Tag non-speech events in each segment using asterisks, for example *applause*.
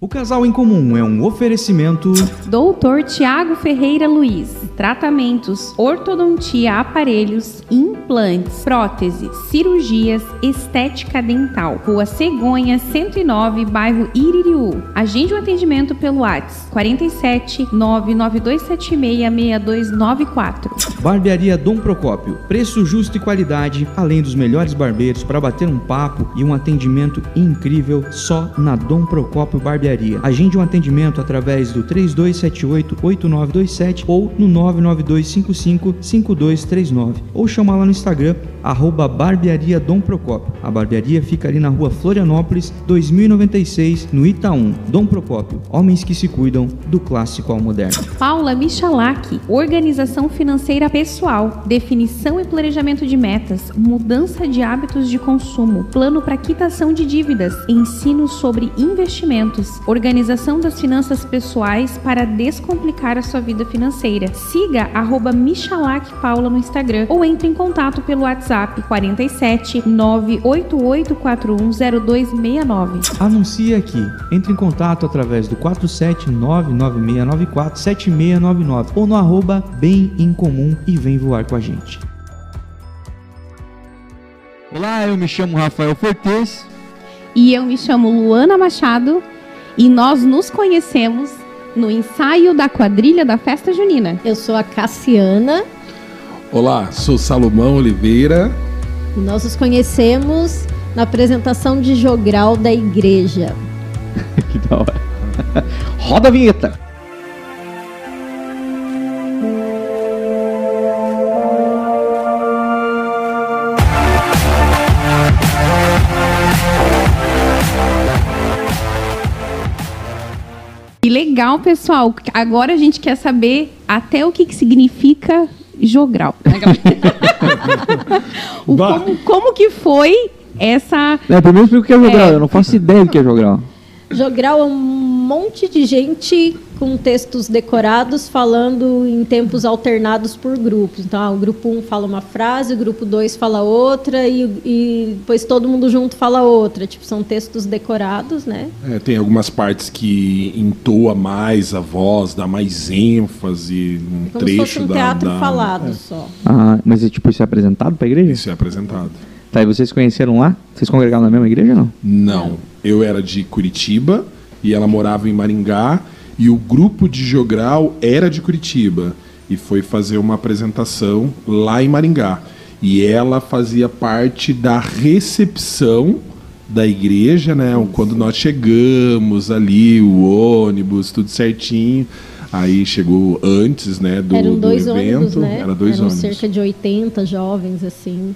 O Casal em Comum é um oferecimento. Doutor Tiago Ferreira Luiz. Tratamentos, ortodontia, aparelhos, implantes, próteses, cirurgias, estética dental. Rua Cegonha, 109, bairro Iririú. Agende o um atendimento pelo WhatsApp 47 99276 6294. Barbearia Dom Procópio. Preço justo e qualidade, além dos melhores barbeiros para bater um papo e um atendimento incrível só na Dom Procópio Barbearia barbearia. Agende um atendimento através do 3278-8927 ou no 99255-5239 ou chama lá no Instagram, arroba barbearia Dom Procópio. A barbearia fica ali na rua Florianópolis, 2096, no Itaú. Dom Procópio, homens que se cuidam do clássico ao moderno. Paula Michalak, organização financeira pessoal, definição e planejamento de metas, mudança de hábitos de consumo, plano para quitação de dívidas, ensino sobre investimentos, organização das finanças pessoais para descomplicar a sua vida financeira. Siga arroba Michalak Paula no Instagram ou entre em contato pelo WhatsApp 47 988410269. Anuncie aqui. Entre em contato através do 47996947699 ou no arroba Bem em Comum e vem voar com a gente. Olá, eu me chamo Rafael Fortes. E eu me chamo Luana Machado e nós nos conhecemos no ensaio da quadrilha da festa junina. Eu sou a Cassiana. Olá, sou Salomão Oliveira. E nós nos conhecemos na apresentação de jogral da igreja. *laughs* que da hora. Roda a vinheta. Legal, pessoal. Agora a gente quer saber até o que, que significa jogral. *laughs* o, como, como, que foi essa. É, primeiro explica o que é jogral. É... Eu não faço ideia do que é jogral. Jogral é um monte de gente com textos decorados falando em tempos alternados por grupos. Então, ah, o grupo 1 um fala uma frase, o grupo 2 fala outra e, e, depois todo mundo junto fala outra. Tipo, são textos decorados, né? É, tem algumas partes que entoa mais a voz, dá mais ênfase, um Como trecho se fosse um da, teatro da... falado é. só. Ah, mas é tipo isso é apresentado para a igreja? Isso é apresentado. Tá, e vocês conheceram lá? Vocês congregaram na mesma igreja ou não? Não. Eu era de Curitiba e ela morava em Maringá e o grupo de Jogral era de Curitiba e foi fazer uma apresentação lá em Maringá. E ela fazia parte da recepção da igreja, né? Quando nós chegamos ali, o ônibus, tudo certinho. Aí chegou antes, né, do, Eram dois do evento. ônibus, né? Era dois Eram ônibus. cerca de 80 jovens, assim.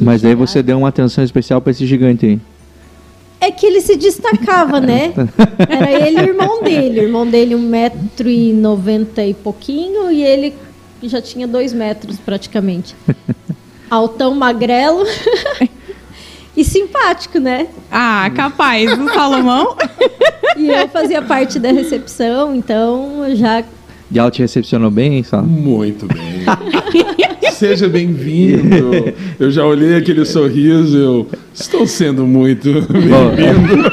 Mas daí você deu uma atenção especial para esse gigante aí. Que ele se destacava, né? *laughs* Era ele e o irmão dele. O irmão dele, um metro e noventa e pouquinho, e ele já tinha dois metros praticamente. *laughs* Altão magrelo. *laughs* e simpático, né? Ah, capaz, o Salomão. e eu fazia parte da recepção, então eu já. E ela te recepcionou bem, só? Muito bem. Seja bem-vindo. Eu já olhei aquele sorriso, eu estou sendo muito bem-vindo.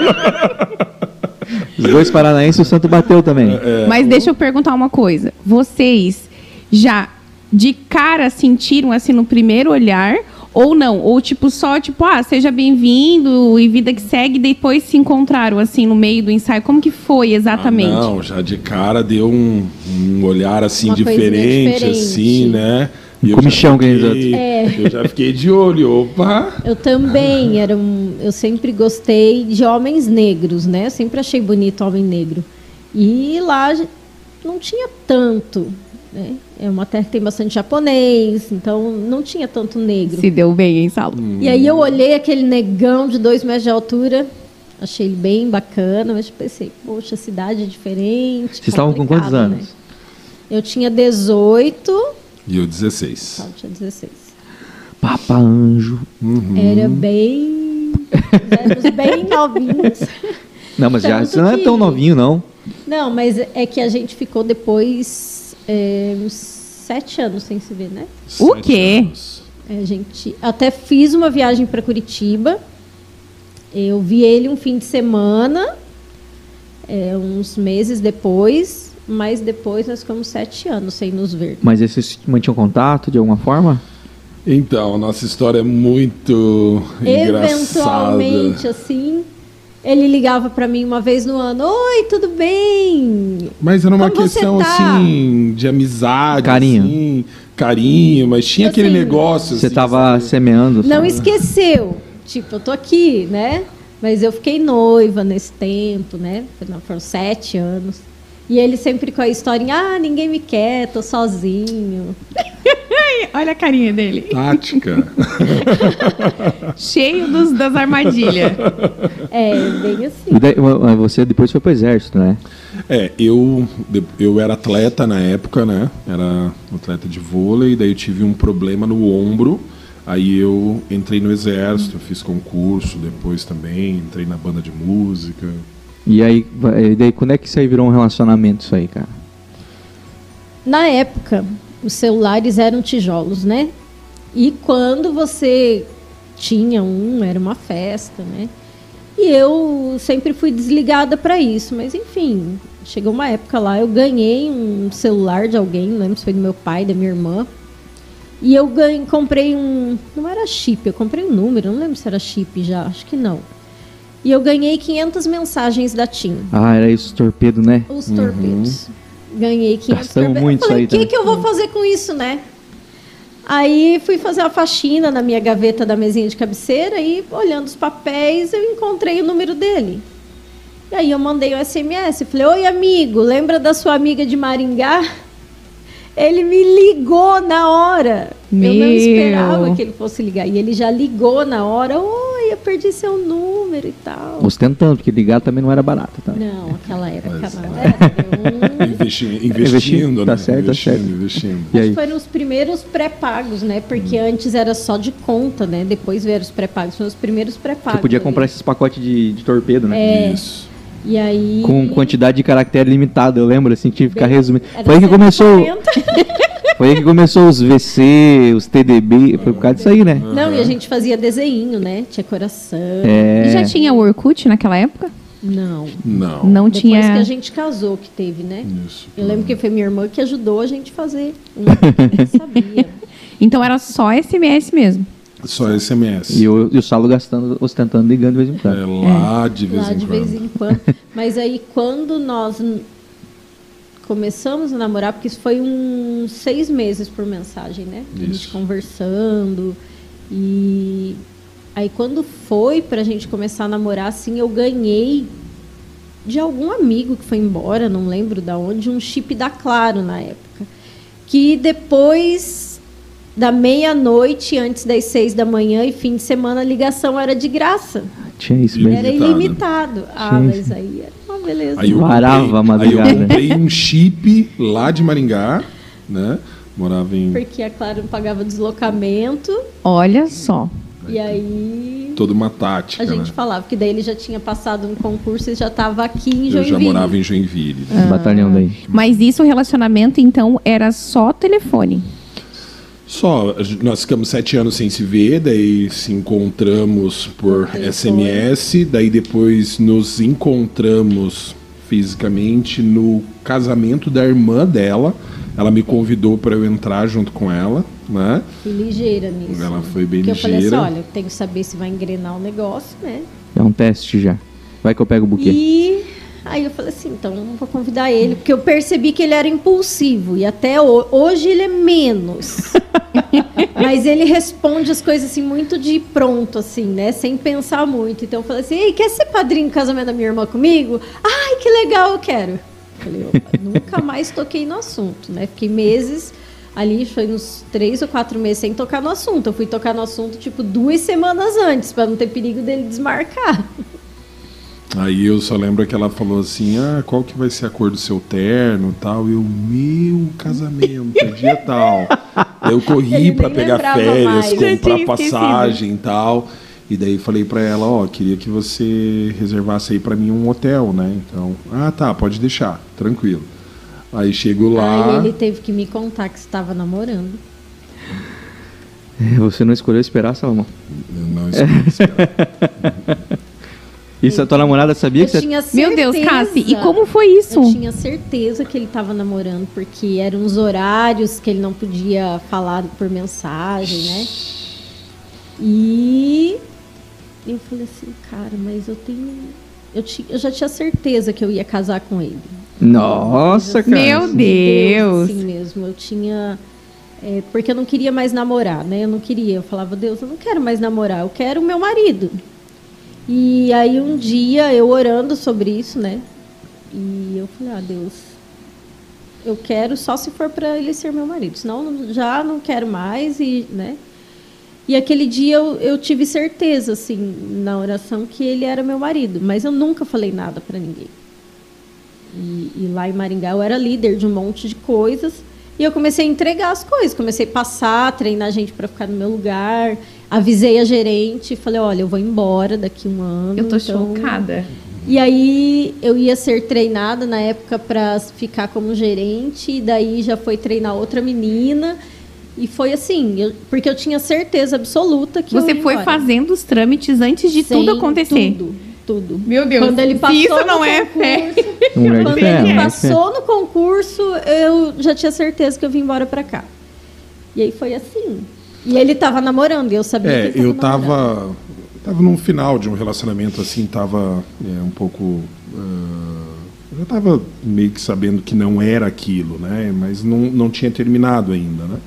Os dois paranaenses o santo bateu também. É, Mas deixa eu perguntar uma coisa. Vocês já de cara sentiram assim no primeiro olhar ou não? Ou tipo só tipo, ah, seja bem-vindo e vida que segue, depois se encontraram assim no meio do ensaio. Como que foi exatamente? Ah, não, já de cara deu um, um olhar assim diferente, diferente. assim, né? E eu Comichão fiquei- É. Eu já fiquei de olho, opa! Eu também, era um, eu sempre gostei de homens negros, né? Eu sempre achei bonito homem negro. E lá não tinha tanto, né? É uma terra que tem bastante japonês, então não tinha tanto negro. Se deu bem, hein, Salo? E aí eu olhei aquele negão de dois metros de altura, achei ele bem bacana, mas pensei, poxa, cidade diferente. Vocês estavam com quantos anos? né? Eu tinha 18, E eu 16. eu tinha 16. Papa Anjo. Uhum. Era bem. Éramos bem *laughs* novinhos. Não, mas já Tanto você não é tão novinho, não. Não, mas é que a gente ficou depois é, uns sete anos sem se ver, né? O Sete quê? anos. É, A gente até fiz uma viagem para Curitiba. Eu vi ele um fim de semana. é, uns meses depois, mas depois nós ficamos sete anos sem nos ver. Mas esses mantinham contato de alguma forma? Então, a nossa história é muito Eventualmente, engraçada. assim, ele ligava pra mim uma vez no ano: Oi, tudo bem? Mas era uma Como questão tá? assim de amizade, Carinho. assim, carinho, mas tinha Assim, aquele negócio. Você assim, tava sabe? semeando. Não sabe? esqueceu. Tipo, eu tô aqui, né? Mas eu fiquei noiva nesse tempo, né? Foram sete anos. E ele sempre com a historinha: Ah, ninguém me quer, tô sozinho. *laughs* Olha a carinha dele. Tática. *laughs* Cheio dos, das armadilhas. É, bem assim. E daí, mas você depois foi pro exército, né? É, eu, eu era atleta na época, né? Era atleta de vôlei, daí eu tive um problema no ombro. Aí eu entrei no exército, fiz concurso depois também, entrei na banda de música. E aí, e daí quando é que isso aí virou um relacionamento isso aí, cara? Na época, os celulares eram tijolos, né? E quando você tinha um, era uma festa, né? E eu sempre fui desligada para isso, mas enfim, chegou uma época lá, eu ganhei um celular de alguém, não lembro se foi do meu pai, da minha irmã. E eu ganhei, comprei um, não era chip, eu comprei um número, não lembro se era chip já, acho que não. E eu ganhei 500 mensagens da TIM. Ah, era isso, torpedo, né? Os torpedos. Ganhei 500 Gastamos torpedos. muito eu falei, o que, que eu vou fazer com isso, né? Aí fui fazer uma faxina na minha gaveta da mesinha de cabeceira e, olhando os papéis, eu encontrei o número dele. E aí eu mandei um SMS. Falei, oi, amigo, lembra da sua amiga de Maringá? *laughs* Ele me ligou na hora. Eu não Meu. esperava que ele fosse ligar. E ele já ligou na hora. Oi, eu perdi seu número e tal. Ostentando, porque ligar também não era barato, tá? Não, aquela época Mas- não era. Um... Investi, investindo, Investindo, tá né? certo, tá certo. investindo. E Acho aí? que foram os primeiros pré-pagos, né? Porque antes era só de conta, né? Depois vieram os pré-pagos. Foram os primeiros pré-pagos. Você podia ali. comprar esses pacotes de, de torpedo, né? É. Isso. E aí. Com quantidade de caractere limitada, eu lembro, assim, tinha que ficar resumindo. era Foi aí que começou, 140. Foi aí que começou os VC, os TDB, foi por causa disso aí, né? Não, e a gente fazia desenho, né? Tinha coração. É. E já tinha o Orkut naquela época? Não. Não. Não Depois tinha. que a gente casou, que teve, né? Isso. Eu lembro que foi minha irmã que ajudou a gente a fazer. *laughs* Eu sabia. Então era só SMS mesmo. Só SMS. E o, e o Saulo gastando, ostentando, ligando de vez em É, quando. lá de vez lá em de quando. vez em quando. Mas aí quando nós começamos a namorar, porque isso foi uns seis meses por mensagem, né? A gente Isso. conversando. E aí quando foi pra gente começar a namorar, assim, eu ganhei de algum amigo que foi embora, não lembro da onde, um chip da Claro na época. Que depois da meia-noite, antes das seis da manhã e fim de semana, a ligação era de graça. Tinha isso mesmo. Era Ilimitado. Ah, mas aí era beleza. Aí eu, Varava comprei, a aí madrugada. eu comprei um chip lá de Maringá, né? Morava em Porque a Claro não pagava deslocamento. Olha só. E aí toda uma tática, a gente né? falava que daí ele já tinha passado um concurso e já estava aqui em Eu Joinville. já morava em Joinville. Esse batalhão daí. Mas isso, o relacionamento, então, era só telefone. Só, nós ficamos sete anos sem se ver, daí se encontramos por. SMS, daí depois nos encontramos fisicamente no casamento da irmã dela. Ela me convidou para eu entrar junto com ela, né? Fui ligeira nisso. Ela foi bem Porque eu falei assim, ligeira. olha, eu tenho que saber se vai engrenar o negócio, né? É um teste já. Vai que eu pego o buquê. E aí eu falei assim, então vou convidar ele, porque eu percebi que ele era impulsivo e até ho- hoje ele é menos. *laughs* *laughs* Mas ele responde as coisas assim muito de pronto assim, né, sem pensar muito. Então eu falei assim: "Ei, quer ser padrinho do casamento da minha irmã comigo? Ai, que legal, eu quero". Falei, opa, *laughs* nunca mais toquei no assunto, né? Fiquei meses ali, foi uns três ou quatro meses sem tocar no assunto. Eu fui tocar no assunto tipo duas semanas antes, para não ter perigo dele desmarcar. Aí eu só lembro que ela falou assim: ah, qual que vai ser a cor do seu terno e tal. Eu, meu casamento, dia tal. Daí eu corri *laughs* para pegar férias, mais. Comprar passagem e tal. E daí falei pra ela, ó, queria que você reservasse aí pra mim um hotel, né? Então, ah, tá, pode deixar, tranquilo. Aí chego lá, Aí ele teve que me contar que estava namorando. É, Você não escolheu esperar, Salomão? eu não escolhi esperar. *laughs* Isso a tua namorada sabia Eu que você... tinha certeza. Meu Deus, Cassi, e como foi isso? Eu tinha certeza que ele estava namorando, porque eram os horários que ele não podia falar por mensagem, né? E eu falei assim, cara, mas eu tenho. Eu, ti- eu já tinha certeza que eu ia casar com ele. Nossa, cara. Meu Deus. Assim mesmo. Eu tinha. é, porque eu não queria mais namorar, né? Eu não queria. Eu falava, Deus, eu não quero mais namorar, eu quero o meu marido. E aí um dia eu orando sobre isso, né? E eu falei, ah, Deus, eu quero só se for para ele ser meu marido, senão já não quero mais e, né? E aquele dia eu, eu tive certeza, assim, na oração que ele era meu marido, mas eu nunca falei nada para ninguém. E, e lá em Maringá eu era líder de um monte de coisas. E eu comecei a entregar as coisas, comecei a passar, treinar gente para ficar no meu lugar. Avisei a gerente, falei: olha, eu vou embora daqui um ano. Eu tô então- chocada. E aí eu ia ser treinada na época para ficar como gerente, e daí já foi treinar outra menina. E foi assim, eu- porque eu tinha certeza absoluta que eu Você ia foi embora. fazendo os trâmites antes de Sem tudo acontecer. Tudo, tudo. Meu Deus, Quando ele passou isso no não é fé. *laughs* quando ele fé. passou no concurso, eu já tinha certeza que eu vim embora pra cá. E aí foi assim. E ele tava namorando, e eu sabia É, que ele eu namorando. tava. Tava num final de um relacionamento assim, tava é, um pouco. ah, eu já tava meio que sabendo que não era aquilo, né? Mas não, não tinha terminado ainda, né?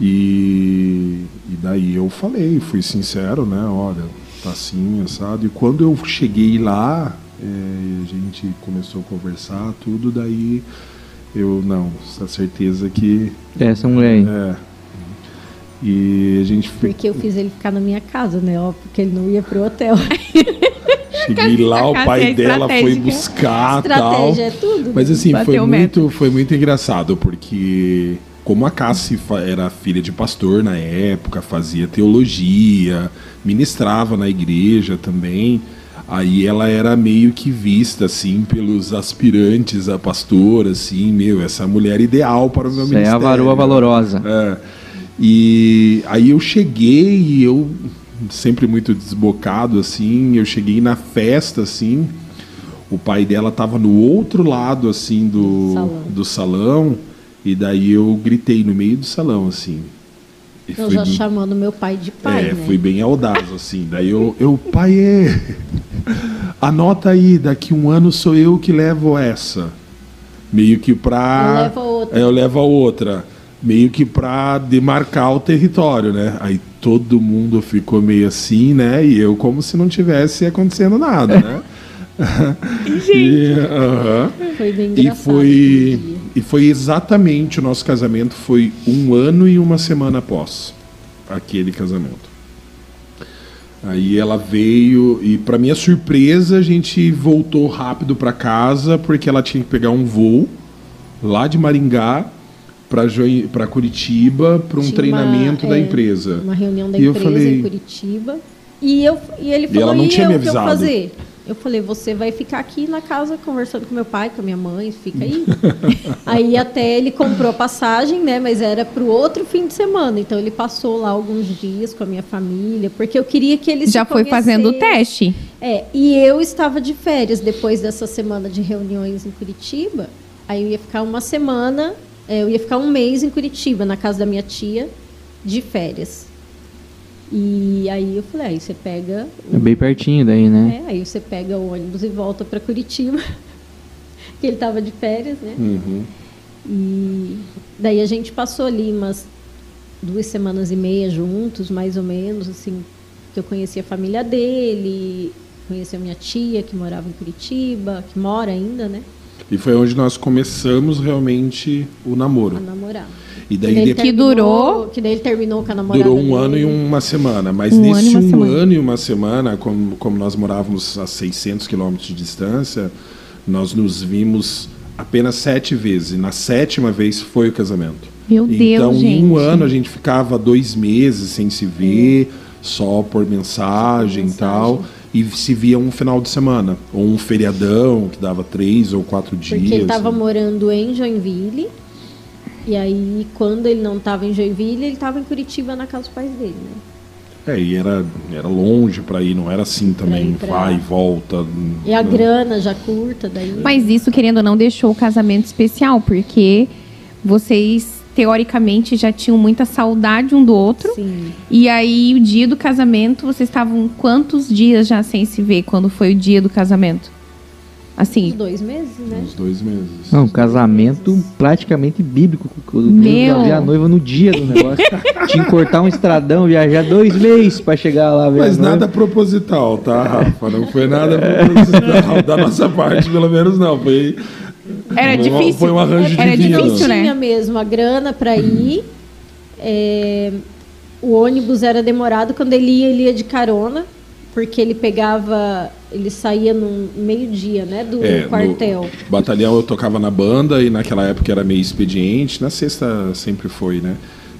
E, e daí eu falei, fui sincero, né? Olha, tá assim, assado. E quando eu cheguei lá, é, a gente começou a conversar, tudo, daí eu, não, essa certeza que. Essa mulher aí. É. E a gente Porque eu fiz ele ficar na minha casa, né? Ó, porque ele não ia pro hotel. Cheguei *laughs* lá, o pai é dela foi buscar tal. Estratégia é tudo. Mas assim, foi muito, foi muito engraçado, porque como a Cassi era filha de pastor na época, fazia teologia, ministrava na igreja também, aí ela era meio que vista, assim, pelos aspirantes a pastor, assim, meu, essa mulher ideal para o meu Isso é a ministério. varoa valorosa. É. E aí eu cheguei e eu sempre muito desbocado assim, eu cheguei na festa assim, o pai dela tava no outro lado assim do Salão. do salão e daí eu gritei no meio do salão assim. Eu já bem- chamando meu pai de pai, é, né? fui bem audaz, assim. Daí eu, eu pai, é, anota aí, daqui um ano sou eu que levo essa. Meio que pra. Eu levo a outra. É, eu levo a outra. Meio que pra demarcar o território, né? Aí todo mundo ficou meio assim, né? E eu como se não tivesse acontecendo nada, né? *laughs* e, aham. Foi bem E engraçado. foi, aquele dia. e foi exatamente o nosso casamento, foi um ano e uma semana após aquele casamento. Aí ela veio e para minha surpresa a gente voltou rápido para casa porque ela tinha que pegar um voo lá de Maringá para para Curitiba para um Tinha treinamento uma, da é, empresa. Uma reunião da E eu empresa falei- em Curitiba. E, eu, e ele falou, ela não e tinha eu, me o que eu avisado. fazer? Eu falei, você vai ficar aqui na casa conversando com meu pai, com a minha mãe, fica aí. *laughs* aí até ele comprou a passagem, né? Mas era para o outro fim de semana. Então ele passou lá alguns dias com a minha família, porque eu queria que ele Já se foi fazendo o teste. É, e eu estava de férias depois dessa semana de reuniões em Curitiba. Aí eu ia ficar uma semana, eu ia ficar um mês em Curitiba, na casa da minha tia, de férias. E aí eu falei, aí você pega. o- É bem pertinho daí, né? é, aí você pega o ônibus e volta para Curitiba. *laughs* que ele estava de férias, né? Uhum. E daí a gente passou ali umas duas semanas e meia juntos, mais ou menos, assim, que eu conheci a família dele, conheci a minha tia que morava em Curitiba, que mora ainda, né? E foi onde nós começamos realmente o namoro. A namorar. E daí depois Que durou- Que daí ele terminou com a namorada Durou um ano e dele. uma semana, mas Um ano e nesse uma um semana. ano e uma semana, como, como nós morávamos a 600 quilômetros de distância, nós nos vimos apenas sete vezes. E na sétima vez foi o casamento. Meu Deus, então, em um gente. ano, a gente ficava dois meses sem se ver, só por mensagem e mensagem. tal. E se via um final de semana, ou um feriadão que dava três ou quatro dias. Porque ele estava né? morando em Joinville. E aí, quando ele não estava em Joinville, ele estava em Curitiba na casa dos pais dele, né? É, e era, era longe pra ir, não era assim também, ir pra- vai e volta. E a né? grana já curta daí. Mas isso, querendo ou não, deixou o casamento especial, porque vocês, teoricamente, já tinham muita saudade um do outro. Sim. E aí, o dia do casamento, vocês estavam quantos dias já sem se ver quando foi o dia do casamento? Uns Assim, dois meses, né? Uns dois meses. Não, um casamento praticamente bíblico. Meu. Eu vi a noiva no dia do negócio. *laughs* Tinha que cortar um estradão, viajar dois meses pra chegar lá. ver Mas nada proposital, tá, Rafa? Não foi nada proposital. Da nossa parte, pelo menos, não. Foi. Era Foi difícil. foi um arranjo Era divino. difícil, Não tinha né? mesmo a grana para ir. É, o ônibus era demorado. Quando ele ia, ele ia de carona. Porque ele pegava... Ele saía no meio-dia, né? Do É, no quartel. batalhão eu tocava na banda e naquela época era meio expediente. Na sexta sempre foi, né?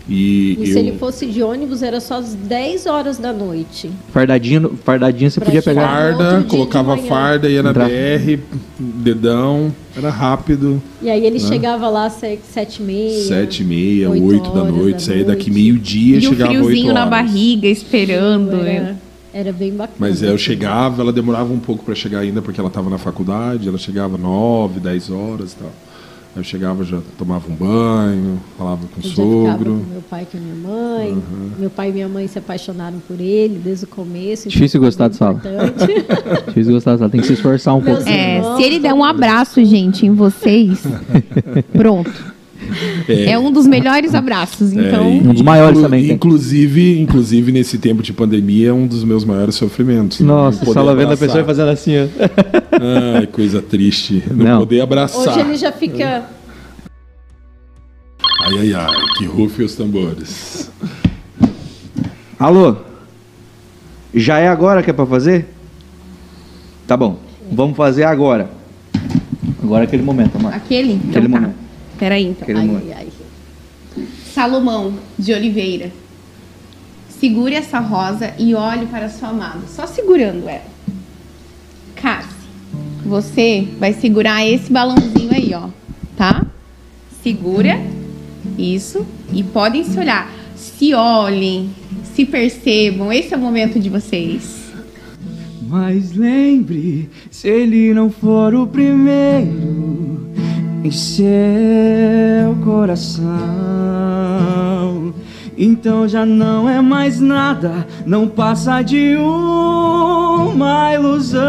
E, E eu. se ele fosse de ônibus, era só às 10 horas da noite. Fardadinho, fardadinho você Pra podia pegar. Farda, colocava farda, ia na Entrar. BR, dedão, era rápido. E aí ele chegava lá às se- sete e meia. Sete e meia, oito oito da horas noite, saía daqui meio-dia E chegava oito friozinho na horas. barriga, esperando. Era, né? era bem bacana. Mas é, eu chegava, ela demorava um pouco para chegar ainda, porque ela estava na faculdade, ela chegava nove, dez horas e tal. Aí eu chegava, já tomava um banho, falava com o sogro. com meu pai e com a minha mãe. Meu pai e minha mãe se apaixonaram por ele desde o começo. então Difícil gostar de importante. *laughs* Difícil gostar, só tem que se esforçar um pouco. É, se ele der um abraço, gente, em vocês, *laughs* pronto. É um dos melhores abraços. Então, É, e- Um dos maiores inclu- também tem. Inclusive, inclusive, nesse tempo de pandemia, é um dos meus maiores sofrimentos. né? Nossa, só vendo a pessoa fazendo assim, ó. *laughs* Ai, coisa triste. Não, Não. poder abraçar. Hoje ele já fica. Ai, ai, ai, que rufe os tambores. Alô? Já é agora que é pra fazer? Tá bom. Vamos fazer agora. Agora é aquele momento, amor. aquele? Então Aquele tá. momento. Peraí, então. Ai, ai, ai. Salomão de Oliveira. Segure essa rosa e olhe para sua amada. Só segurando ela. Cassi, você vai segurar esse balãozinho aí, ó. Tá? Segura. Isso. E podem se olhar. Se olhem. Se percebam. Esse é o momento de vocês. Mas lembre, se ele não for o primeiro em seu coração, então já não é mais nada, não passa de uma ilusão.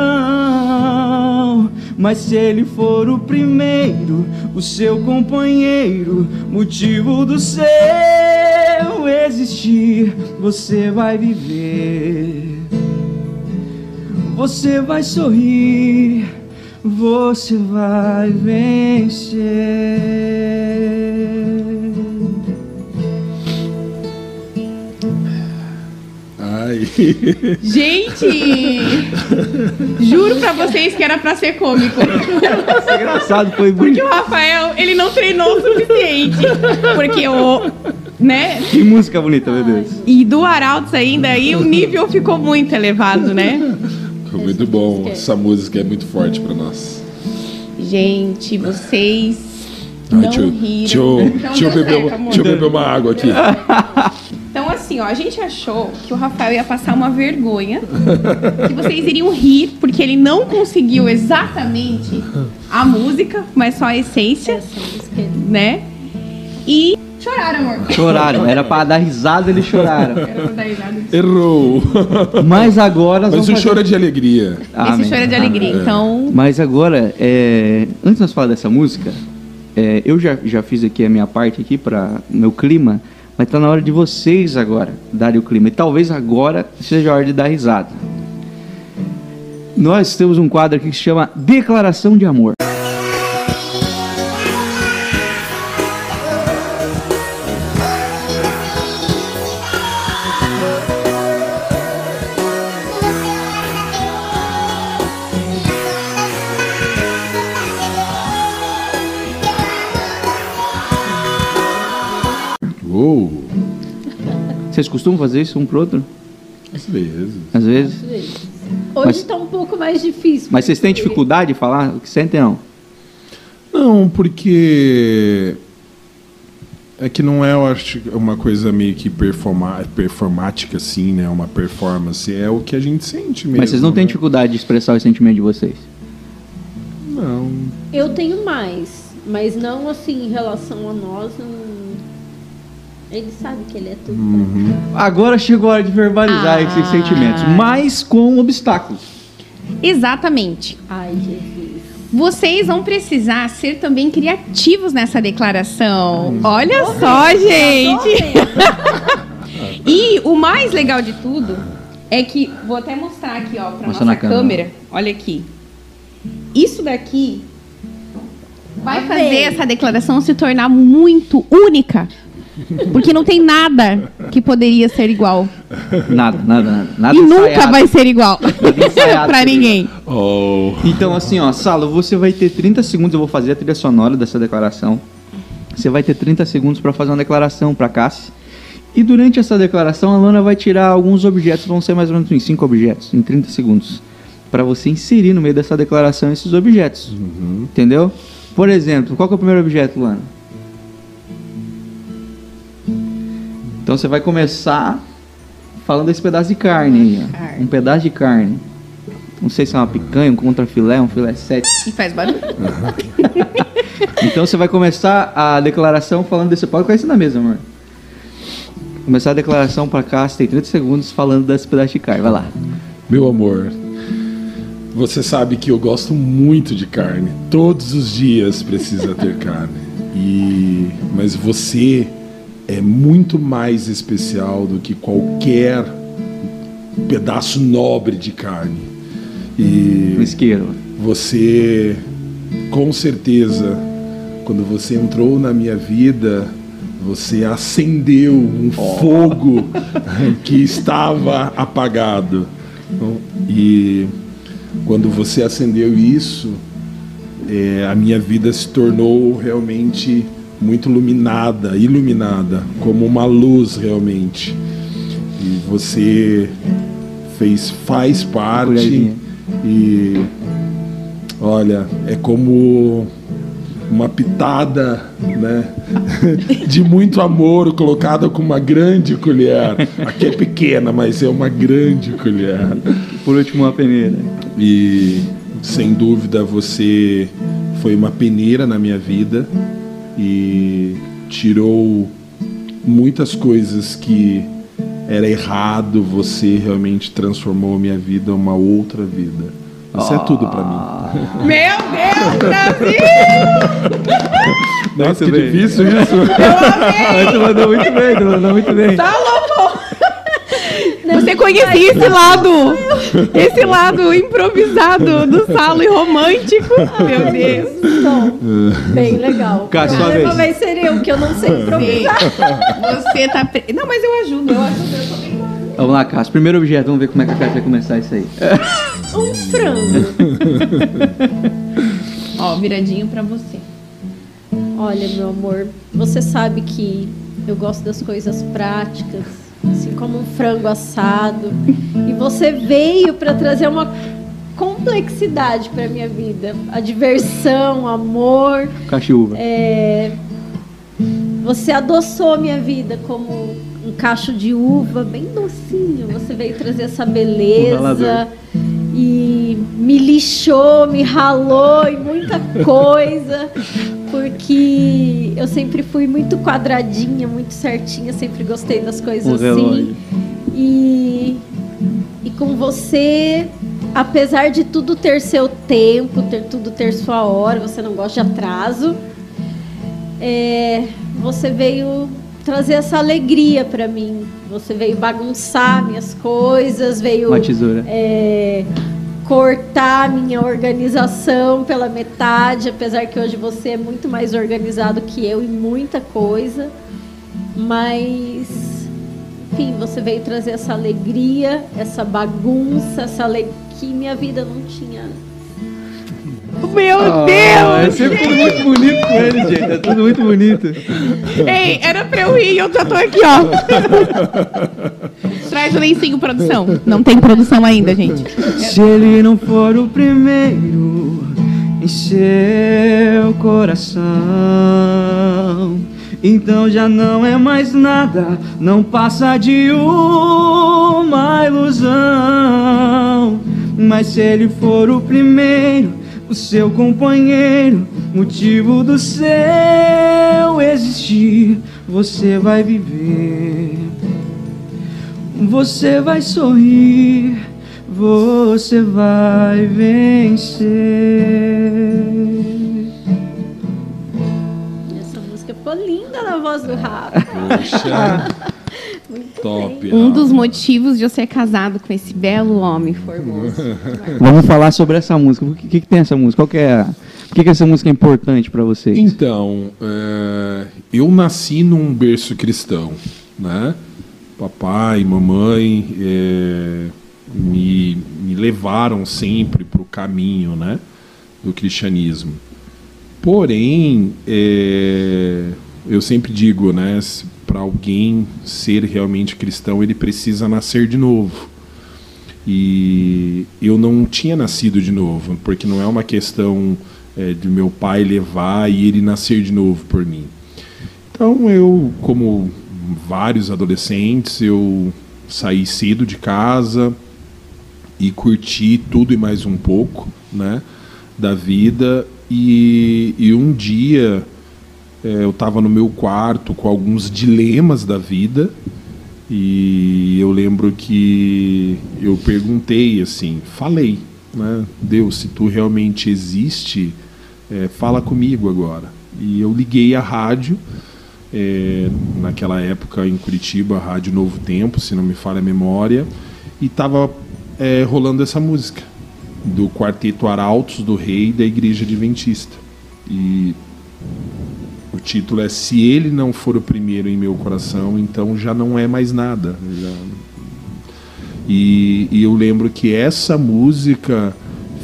Mas se ele for o primeiro, o seu companheiro, motivo do seu existir, você vai viver. Você vai sorrir, você vai vencer. Ai. Gente! Juro pra vocês que era pra ser cômico. Engraçado, foi Porque muito. o Rafael, ele não treinou o suficiente. Porque o. Né? Que música bonita, meu Deus. E do Arautos ainda, aí o nível ficou muito elevado, né? Foi muito bom. Essa música é muito forte pra nós. Gente, vocês. Ai, não eu- riram. deixa eu, Então eu deu beber, certo, uma- eu beber uma água aqui. *laughs* Então, assim, ó, a gente achou que o Rafael ia passar uma vergonha, que vocês iriam rir, porque ele não conseguiu exatamente a música, mas só a essência, Essa música é né? E choraram, amor. Choraram. *laughs* Era pra dar risada, eles choraram. Era pra dar risada. Errou. Mas agora. Mas vamos o fazer- choro é de alegria. Amém. Esse choro é de alegria. Então, Mas agora, é, antes de nós falar dessa música, é, eu já, já fiz aqui a minha parte aqui para meu clima, mas tá na hora de vocês agora darem o clima. E talvez agora seja a hora de dar risada. Nós temos um quadro aqui que se chama Declaração de Amor. Vocês costumam fazer isso um pro outro? Às vezes. Às vezes? Hoje Mas- tá um pouco mais difícil. Mas vocês têm dificuldade de falar o que sentem, não? Não, porque É que não é, eu acho, uma coisa meio que performa, performática, assim, né? Uma performance. É o que a gente sente mesmo. Mas vocês não têm né? dificuldade de expressar o sentimento de vocês? Não. Eu tenho mais, mas não assim em relação a nós. não- Ele sabe que ele é tudo. Uhum. Agora chegou a hora de verbalizar Ah. esses sentimentos, mas com obstáculos. Exatamente. Ai, Jesus. Vocês vão precisar ser também criativos nessa declaração. Olha só, gente. *laughs* E o mais legal de tudo é que vou até mostrar aqui, ó, para nossa na câmera. câmera. Olha aqui. Isso daqui vai Amei. fazer essa declaração se tornar muito única. Porque não tem nada que poderia ser igual. Nada, nada, nada. nada e nunca ensaiado. vai ser igual querido. *laughs* ninguém. Oh. Então, assim, ó, Salo, você vai ter 30 segundos, eu vou fazer a trilha sonora dessa declaração. Você vai ter 30 segundos para fazer uma declaração para Cassi. E durante essa declaração, a Lana vai tirar alguns objetos, vão ser mais ou menos uns 5 objetos, em 30 segundos. Para você inserir no meio dessa declaração esses objetos. Entendeu? Por exemplo, qual que é o primeiro objeto, Lana? Então você vai começar falando desse pedaço de carne aí, ó. Carne. Um pedaço de carne. Não sei se é uma picanha, um contrafilé, um filé sete. E faz barulho. *laughs* Então você vai começar a declaração falando desse. Pode conhecer na mesa, amor. Começar a declaração pra cá, você tem 30 segundos falando desse pedaço de carne. Vai lá. Meu amor, você sabe que eu gosto muito de carne. Todos os dias precisa ter carne. E mas você é muito mais especial do que qualquer pedaço nobre de carne. E isqueiro. você, com certeza, quando você entrou na minha vida, você acendeu um fogo *laughs* que estava apagado. E quando você acendeu isso, é, a minha vida se tornou realmente muito iluminada, iluminada, como uma luz realmente. E você fez, faz parte e olha, é como uma pitada, né, *laughs* de muito amor colocada com uma grande colher. Aqui é pequena, mas é uma grande colher. Por último, uma peneira. E sem dúvida você foi uma peneira na minha vida e tirou muitas coisas que era errado, você realmente transformou a minha vida em uma outra vida. Isso é tudo pra mim. Meu Deus, Brasil! Nossa, que bem. difícil isso. Mas tu mandou muito bem, tu mandou muito bem. Tá louco! Você conhecia esse lado, esse lado improvisado do salo e romântico? Meu Deus. Então, bem legal. Cássio, sua vez. vai ser eu, que eu não sei improvisar. Você tá. pre- Não, mas eu ajudo, eu ajudo, eu tô bem boa. Vamos lá, Cássio. Primeiro objeto, vamos ver como é que a Cássio vai começar isso aí. *laughs* Um frango. *laughs* Ó, viradinho pra você. Olha, meu amor, você sabe que eu gosto das coisas práticas, assim como um frango assado. E você veio para trazer uma complexidade para minha vida, a diversão, amor. Cachuva. É, Você adoçou a minha vida como um cacho de uva bem docinho. Você veio trazer essa Um beleza ralador. E me lixou, me ralou e muita coisa, porque eu sempre fui muito quadradinha, muito certinha, sempre gostei das coisas Um assim. E, e com você, apesar de tudo ter seu tempo, ter tudo ter sua hora, você não gosta de atraso, é, você veio trazer essa alegria para mim. Você veio bagunçar minhas coisas, veio Uma tesoura. é, cortar minha organização pela metade, apesar que hoje você é muito mais organizado que eu em muita coisa. Mas, enfim, você veio trazer essa alegria, essa bagunça, essa ale... que minha vida não tinha. Meu Ah, é Deus! sempre tudo muito bonito com ele, gente. É tudo muito bonito. Ei, era pra eu ir, eu já tô aqui, ó. *laughs* Traz o lencinho, produção. Não tem produção ainda, gente. Se ele não for o primeiro em seu coração, então já não é mais nada, não passa de uma ilusão. Mas se ele for o primeiro, o seu companheiro, motivo do seu existir, você vai viver, você vai sorrir, você vai vencer. Essa música ficou linda na voz do Rafa. Poxa. *laughs* Top. Um Rafa. dos motivos de eu ser casado com esse belo homem formoso. *laughs* Vamos falar sobre essa música. O que, que, que tem essa música? Qual que é. Por que, que essa música é importante pra vocês? Então, é, eu nasci num berço cristão, né? Papai e mamãe é, me, me levaram sempre para o caminho, né? Do cristianismo. Porém, é, eu sempre digo, né? Para alguém ser realmente cristão, ele precisa nascer de novo. E eu não tinha nascido de novo, porque não é uma questão é, de meu pai levar e ele nascer de novo por mim. Então eu, como vários adolescentes, eu saí cedo de casa e curti tudo e mais um pouco, né, da vida. E, e um dia eu estava no meu quarto com alguns dilemas da vida e eu lembro que eu perguntei assim, falei, né, Deus, se tu realmente existe, é, fala comigo agora. E eu liguei a rádio, é, naquela época em Curitiba, a Rádio Novo Tempo, se não me falha a memória, e estava é, rolando essa música do Quarteto Arautos do Rei da Igreja Adventista. E título é Se Ele Não For o Primeiro em Meu Coração, então já não é mais nada. Já... E, e eu lembro que essa música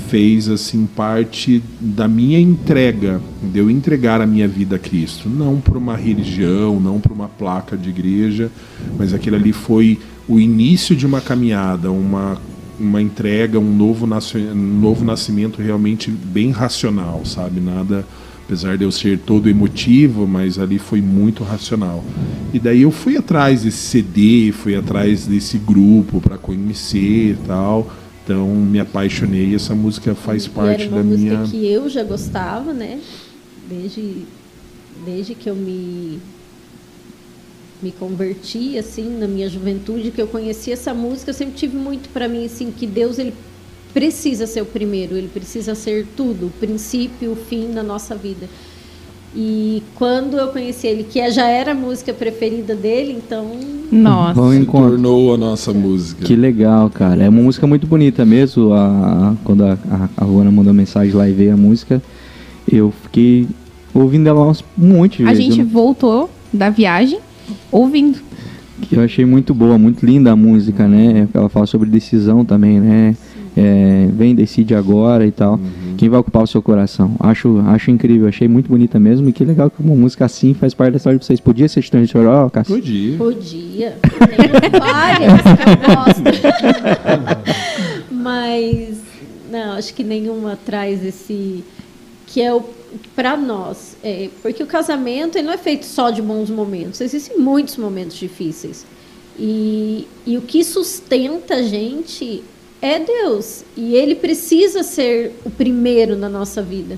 fez assim parte da minha entrega, de eu entregar a minha vida a Cristo, não para uma religião, não para uma placa de igreja, mas aquilo ali foi o início de uma caminhada, uma uma entrega, um novo, nasci- um novo nascimento realmente bem racional, sabe? Nada, apesar de eu ser todo emotivo, mas ali foi muito racional. E daí eu fui atrás desse CD, fui atrás desse grupo para conhecer e tal. Então me apaixonei. Essa música faz parte era uma da música minha. que eu já gostava, né? Desde, desde que eu me me converti assim na minha juventude, que eu conheci essa música, eu sempre tive muito para mim assim que Deus ele precisa ser o primeiro, ele precisa ser tudo, o princípio, o fim da nossa vida. E quando eu conheci ele, que já era a música preferida dele, então Nossa. Tornou a nossa música. Que legal, cara. É uma música muito bonita mesmo. A, a- quando a, a, a Luana mandou mensagem lá e veio a música, eu fiquei ouvindo ela uns- um monte de A vezes. gente Eu, voltou da viagem ouvindo. que eu achei muito boa, muito linda a música, né? Ela fala sobre decisão também, né? É, vem, decide agora e tal. Quem vai ocupar o seu coração? Acho, acho incrível, achei muito bonita mesmo. E que legal que uma música assim faz parte da história de vocês. Podia ser de Choró, Cássio? Podia. Podia. Tem várias que eu gosto. Mas, não, acho que nenhuma traz esse. Que é o. Para nós. É, porque o casamento ele não é feito só de bons momentos. Existem muitos momentos difíceis. E, e o que sustenta a gente é Deus. E ele precisa ser o primeiro na nossa vida.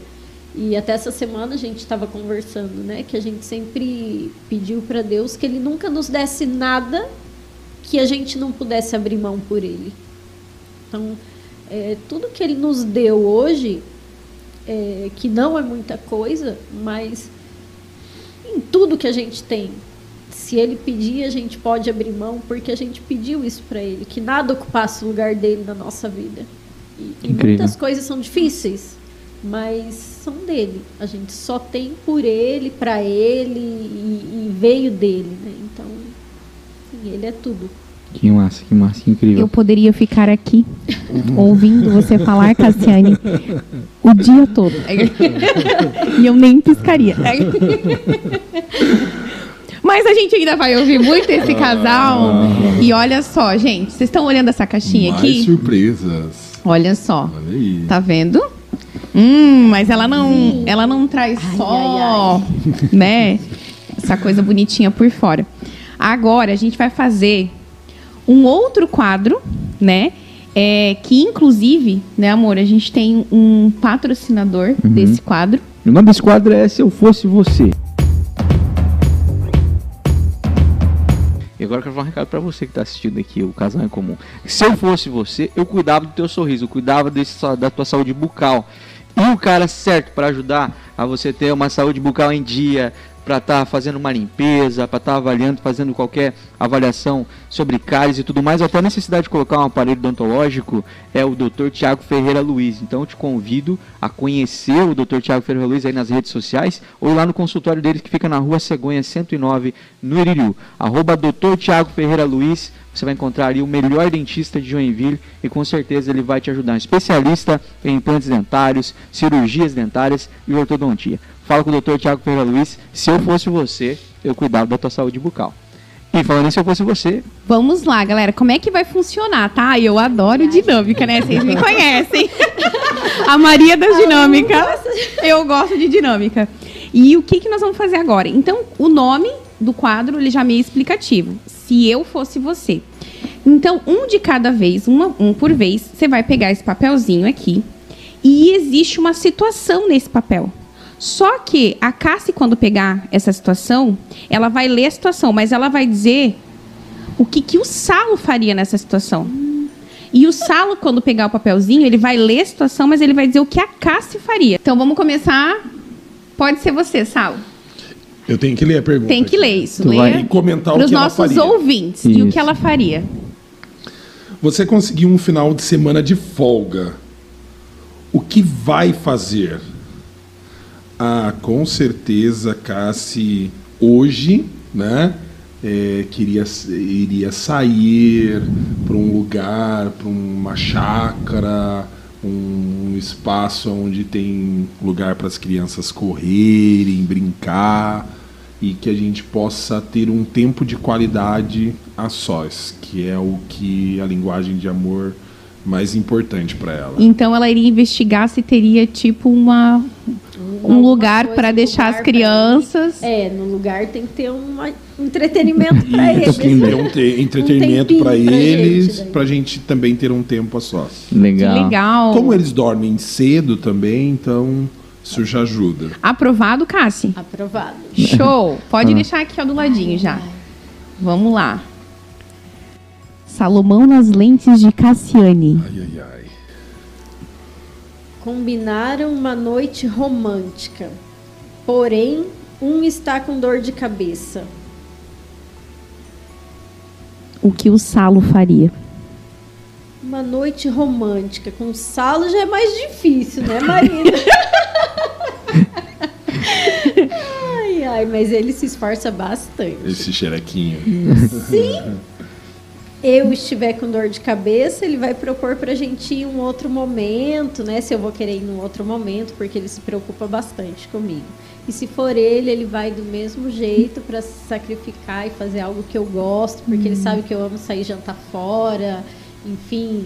E até essa semana a gente estava conversando, né? Que a gente sempre pediu para Deus que Ele nunca nos desse nada que a gente não pudesse abrir mão por Ele. Então, é, tudo que Ele nos deu hoje, é, que não é muita coisa, mas em tudo que a gente tem, se Ele pedir, a gente pode abrir mão, porque a gente pediu isso para Ele, que nada ocupasse o lugar dele na nossa vida. E, e Incrível. muitas coisas são difíceis, mas são dele. A gente só tem por ele, para ele e, e veio dele, né? Então, sim, ele é tudo. Que massa, que massa, que incrível. Eu poderia ficar aqui ouvindo você falar, Cassiane, o dia todo. *laughs* e eu nem piscaria. *laughs* Mas a gente ainda vai ouvir muito esse casal. E olha só, gente, vocês estão olhando essa caixinha Mais aqui? surpresas. Olha só. Olha aí. Tá vendo? Hum, mas ela não, ela não traz só, *laughs* né? essa coisa bonitinha por fora. Agora a gente vai fazer um outro quadro, né? É, que inclusive, né, amor, a gente tem um patrocinador Uhum. desse quadro. O nome desse quadro é Se Eu Fosse Você. E agora eu quero falar um recado pra você que tá assistindo aqui, o Casal em Comum. Se eu fosse você, eu cuidava do teu sorriso, eu cuidava desse, da tua saúde bucal. E o cara certo pra ajudar a você ter uma saúde bucal em dia, pra estar fazendo uma limpeza, pra estar avaliando, fazendo qualquer avaliação sobre cáries e tudo mais, até a necessidade de colocar um aparelho odontológico, é o Dr. Tiago Ferreira Luiz. Então eu te convido a conhecer o Dr. Tiago Ferreira Luiz aí nas redes sociais ou lá no consultório dele que fica na rua Cegonha 109, no Iririu. Arroba Dr. Tiago Ferreira Luiz. Você vai encontrar ali o melhor dentista de Joinville e com certeza ele vai te ajudar. Um especialista em implantes dentários, cirurgias dentárias e ortodontia. Fala com o Dr. Tiago Ferreira Luiz. Se eu fosse você, eu cuidava da tua saúde bucal. E falando em se eu fosse você, Vamos lá, galera. Como é que vai funcionar, tá? Eu adoro dinâmica, né? Vocês me conhecem. A Maria das dinâmicas. Eu gosto de dinâmica. E o que, que nós vamos fazer agora? Então, o nome do quadro ele já é meio explicativo. Se eu fosse você. Então, um de cada vez, uma, um por vez, você vai pegar esse papelzinho aqui. E existe uma situação nesse papel. Só que a Cassi, quando pegar essa situação, ela vai ler a situação, mas ela vai dizer o que, que o Salo faria nessa situação. E o Salo, quando pegar o papelzinho, ele vai ler a situação, mas ele vai dizer o que a Cassi faria. Então vamos começar. Pode ser você, Salo. Eu tenho que ler a pergunta. Tem que aqui. ler isso. Tu vai- Leia E comentar o para os que ela nossos faria. ouvintes e o Isso. que ela faria. Você conseguiu um final de semana de folga. O que vai fazer? Ah, com certeza, Cassi, hoje, né? é, queria, iria sair para um lugar, para uma chácara, um espaço onde tem lugar para as crianças correrem, brincar e que a gente possa ter um tempo de qualidade a sós, que é o que a linguagem de amor mais importante para ela. Então ela iria investigar se teria tipo uma um lugar para um deixar lugar as pra crianças. É, no lugar tem que ter um entretenimento pra Isso, eles. ter um *laughs* te- entretenimento tempinho para pra eles, daí. para a gente também ter um tempo a sós. Que legal. legal. Como eles dormem cedo também, então isso já ajuda. Aprovado, Cassi? Aprovado. Show! Pode Ah. deixar aqui ó, do ladinho já. Vamos lá. Salomão nas lentes de Cassiane. Ai, ai, ai. Combinaram uma noite romântica. Porém, um está com dor de cabeça. O que o Salo faria? Uma noite romântica. Com salo já é mais difícil, né, Marina? *laughs* ai, ai, mas ele se esforça bastante. Esse xerequinho. Eu estiver com dor de cabeça, ele vai propor pra gente ir em um outro momento, né? Se eu vou querer ir num outro momento, porque ele se preocupa bastante comigo. E se for ele, ele vai do mesmo jeito para se sacrificar e fazer algo que eu gosto, porque ele sabe que eu amo sair jantar fora, enfim,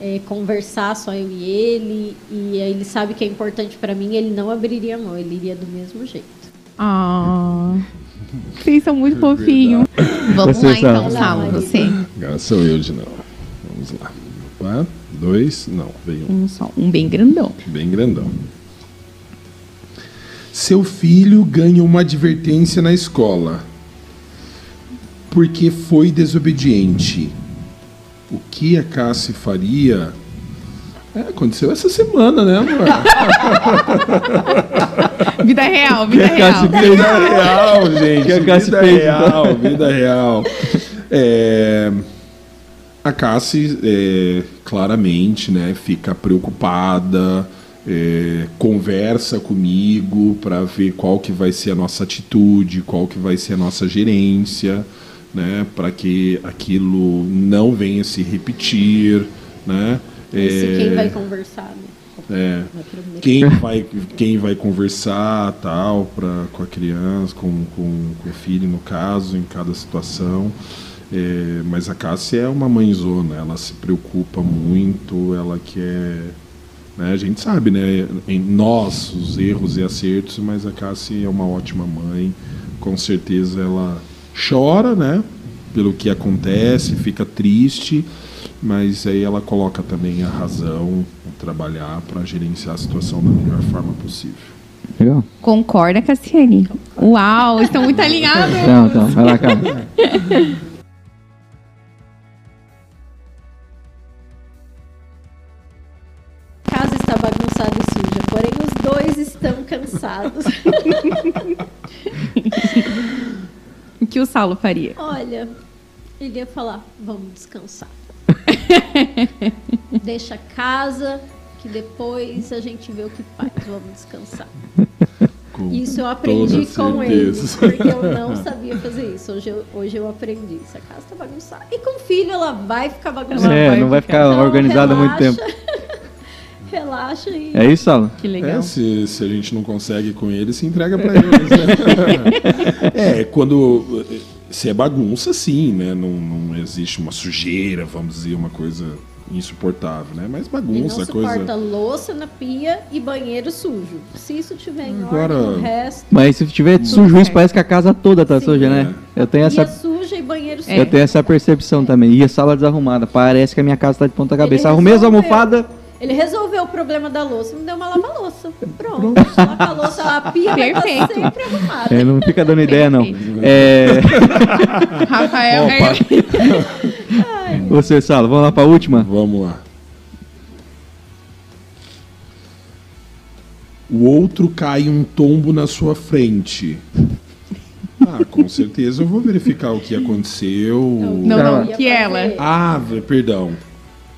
é, conversar só eu e ele. E ele sabe que é importante para mim, ele não abriria a mão, ele iria do mesmo jeito. Ah, vocês são muito fofinhos. Vamos Você, lá então. Salo, você. Agora sou eu de novo. Vamos lá. Opa, dois, não, veio um Um só, um bem grandão. bem grandão. Seu filho ganha uma advertência na escola porque foi desobediente. O que a Cassie faria? É, aconteceu essa semana, né, amor? *laughs* Vida real, vida real. Vida real, gente. Cassi vida fez, real, vida real. É, a Cassi, é, claramente, né, fica preocupada, é, conversa comigo para ver qual que vai ser a nossa atitude, qual que vai ser a nossa gerência, né, para que aquilo não venha se repetir, né. Esse É, quem vai conversar, né? É, quem vai, quem vai conversar tal pra, com a criança, com, com, com o filho, no caso, em cada situação. É, mas a Cássia é uma mãezona, ela se preocupa muito, ela quer. Né, a gente sabe, né? Em nós, os erros e acertos, mas a Cássia é uma ótima mãe, com certeza ela chora, né? Pelo que acontece, fica triste, mas aí ela coloca também a razão, trabalhar para gerenciar a situação da melhor forma possível. Legal. Concorda, Cassiane? Uau, estão muito alinhados. Então, então, vai lá, cara. A casa está bagunçada e suja, porém os dois estão cansados. *laughs* O que o Saulo faria? Olha, ele ia falar: vamos descansar. *laughs* Deixa a casa, que depois a gente vê o que faz. Vamos descansar. Com Isso eu aprendi com ele, certeza. porque eu não sabia fazer isso. Hoje eu, hoje eu aprendi. Se a casa está bagunçada. E com filho, ela vai ficar bagunçada. É, não vai ficar Então, organizada há muito tempo. *laughs* relaxa. e. É isso, Saulo? Que legal. É, se, se a gente não consegue com eles, se entrega para eles, né? *laughs* é, quando. Se é bagunça, sim, né? Não, não existe uma sujeira, vamos dizer, uma coisa insuportável, né? Mas bagunça, não suporta coisa. louça na pia e banheiro sujo. Se isso tiver em Agora- ordem, o resto. Mas se tiver sujo isso, parece que a casa toda tá Sim. suja, né? Eu tenho Pia essa. suja e banheiro sujo. É. Eu tenho essa percepção também. E a sala desarrumada. Parece que a minha casa tá de ponta cabeça. Arrumei as almofadas. Ele resolveu o problema da louça, me deu uma lava-louça. Pronto, lava a louça, a pia vai estar Perfeito. sempre arrumada. É, não fica dando ideia, não. É, *laughs* Rafael. Você, Salo, vamos lá pra última? vamos lá. O outro cai um tombo na sua frente. Ah, com certeza eu vou verificar o que aconteceu. Não, não, Ia que ela. Ah, perdão.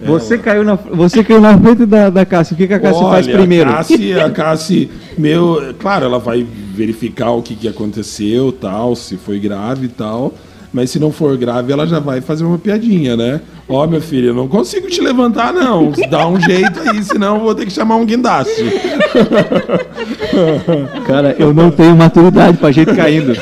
Você Ela. caiu, na, você caiu na frente da, da Cássia. O que, que a Cássia faz Olha, primeiro? *laughs* A Cassi, a meu, claro, ela vai verificar o que, que aconteceu, tal, se foi grave e tal. Mas se não for grave, ela já vai fazer uma piadinha, né? Ó, meu filho, eu não consigo te levantar, não. Dá um jeito aí, senão eu vou ter que chamar um guindaste. *laughs* Cara, eu não tenho maturidade pra gente caindo.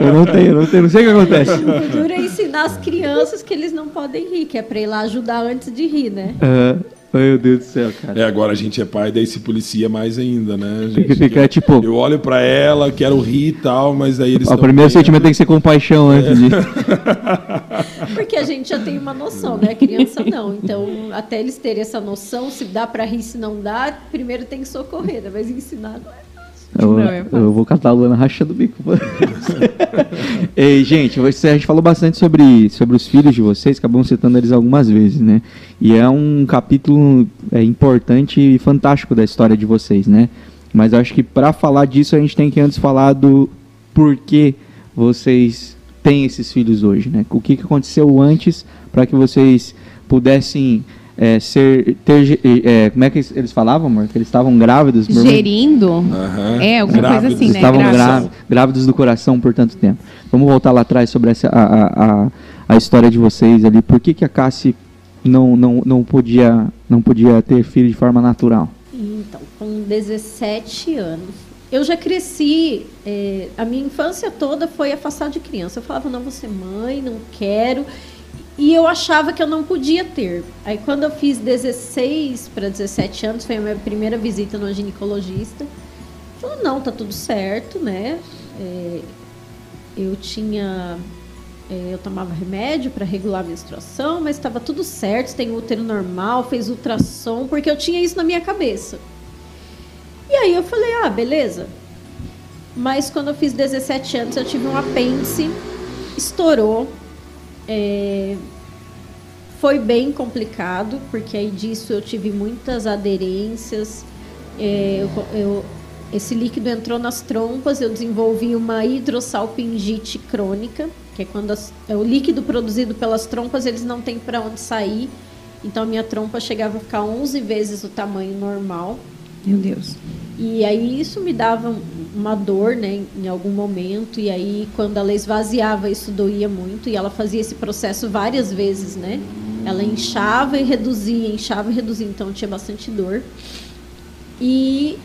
Eu não tenho, eu não tenho. Não sei o que acontece. O duro é ensinar as crianças que eles não podem rir, que é pra ir lá ajudar antes de rir, né? Aham. Meu Deus do céu, cara. É, agora a gente é pai, daí se policia mais ainda, né? *laughs* A Tem que gente- ficar tipo. Eu olho pra ela, quero rir e tal, mas daí eles O primeiro rindo. sentimento tem que ser compaixão antes disso. *laughs* Porque a gente já tem uma noção, né? A criança não. Então, até eles terem essa noção, se dá pra rir, se não dá, primeiro tem que socorrer, né? Mas ensinar não é. Eu, Não, é eu vou catar a Luana rachando o bico. *laughs* Ei, gente, a gente falou bastante sobre, sobre os filhos de vocês, acabamos citando eles algumas vezes, né? E é um capítulo é, importante e fantástico da história de vocês, né? Mas acho que para falar disso a gente tem que antes falar do porquê vocês têm esses filhos hoje, né? O que, que aconteceu antes para que vocês pudessem é, ser ter é, como é que eles- falavam, amor? Que eles estavam grávidos? Gerindo. Aham. É, alguma coisa Grávidos. assim, né? estavam Grávidos. grá- grávidos do coração por tanto tempo. Vamos voltar lá atrás sobre essa, a, a, a, a história de vocês ali. Por que, que a Cassie não, não, não, podia, não podia ter filho de forma natural? Então, com 17 anos. Eu já cresci, eh, a minha infância toda foi afastada de criança. Eu falava, não vou ser mãe, não quero. E eu achava que eu não podia ter. Aí, quando eu fiz 16 para 17 anos, foi a minha primeira visita no ginecologista. Falou, não, tá tudo certo, né? Eh, eu tinha. eh, eu tomava remédio para regular a menstruação, mas estava tudo certo, tem útero normal, fez ultrassom, porque eu tinha isso na minha cabeça. E aí eu falei, ah, beleza. Mas quando eu fiz 17 anos, eu tive um apêndice, estourou. É, foi bem complicado, porque aí disso eu tive muitas aderências. é, eu- eu- esse líquido entrou nas trompas, eu desenvolvi uma hidrossalpingite crônica, que é quando as- é o líquido produzido pelas trompas, eles não têm para onde sair. Então minha trompa chegava a ficar 11 vezes o tamanho normal. Meu Deus. E aí isso me dava uma dor, né, em algum momento. E aí quando ela esvaziava, isso doía muito. E ela fazia esse processo várias vezes, né? Ela inchava e reduzia, inchava e reduzia. Então tinha bastante dor. E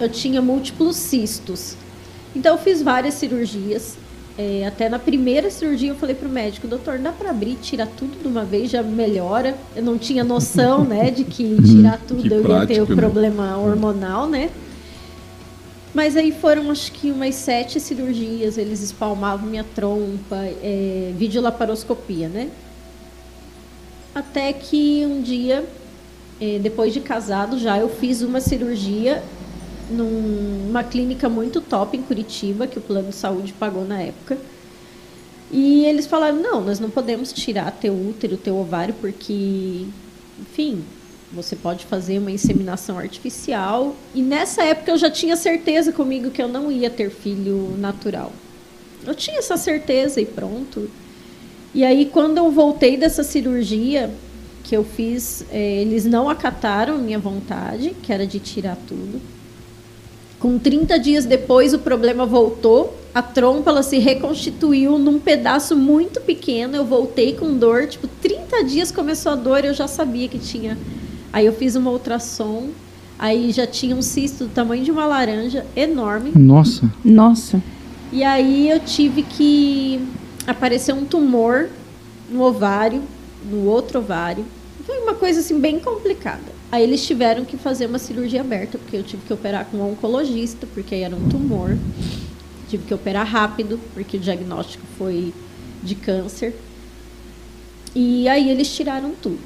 eu tinha múltiplos cistos. Então eu fiz várias cirurgias. É, até na primeira cirurgia eu falei pro médico, doutor, dá para abrir, tirar tudo de uma vez, já melhora. Eu não tinha noção, né, de que tirar tudo Que eu ia ter o né? problema hormonal, né? Mas aí foram acho que umas sete cirurgias, eles espalmavam minha trompa, é, videolaparoscopia, né? Até que um dia, é, depois de casado já, eu fiz uma cirurgia numa clínica muito top em Curitiba, que o plano de saúde pagou na época. E eles falaram: não, nós não podemos tirar teu útero, teu ovário, porque, enfim, você pode fazer uma inseminação artificial. E nessa época eu já tinha certeza comigo que eu não ia ter filho natural. Eu tinha essa certeza e pronto. E aí, quando eu voltei dessa cirurgia que eu fiz, eh, eles não acataram minha vontade, que era de tirar tudo. Com 30 dias depois, o problema voltou. A trompa ela se reconstituiu num pedaço muito pequeno. Eu voltei com dor. Tipo, 30 dias começou a dor. Eu já sabia que tinha. Aí eu fiz uma ultrassom. Aí já tinha um cisto do tamanho de uma laranja, enorme. Nossa. Nossa. E aí eu tive que aparecer um tumor no ovário, no outro ovário. Foi uma coisa assim bem complicada. Aí eles tiveram que fazer uma cirurgia aberta, porque eu tive que operar com um oncologista, porque era um tumor. Tive que operar rápido, porque o diagnóstico foi de câncer. E aí eles tiraram tudo.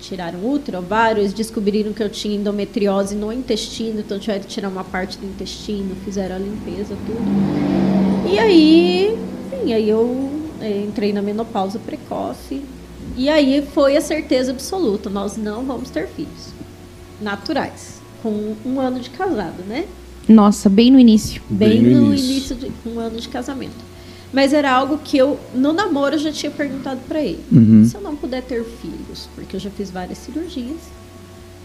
Tiraram útero, ovário, eles descobriram que eu tinha endometriose no intestino, então tiveram que tirar uma parte do intestino, fizeram a limpeza, tudo. E aí, enfim, aí eu eh, entrei na menopausa precoce. E aí foi a certeza absoluta, nós não vamos ter filhos naturais, com um ano de casado, né? Nossa, bem no início. Bem, no, início, de um ano de casamento. Mas era algo que eu, no namoro, eu já tinha perguntado para ele. Uhum. Se eu não puder ter filhos, porque eu já fiz várias cirurgias,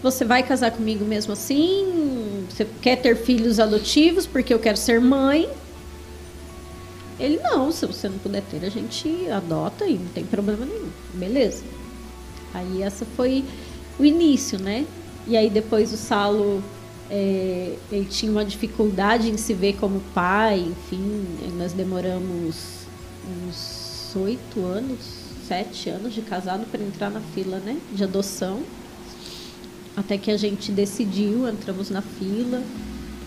você vai casar comigo mesmo assim? Você quer ter filhos adotivos porque eu quero ser mãe? Ele, não, se você não puder ter, a gente adota e não tem problema nenhum. Beleza. Aí essa foi o início, né? E aí depois o Salo é, ele tinha uma dificuldade em se ver como pai, enfim, nós demoramos uns oito anos, sete anos de casado para entrar na fila, né, de adoção, até que a gente decidiu, entramos na fila,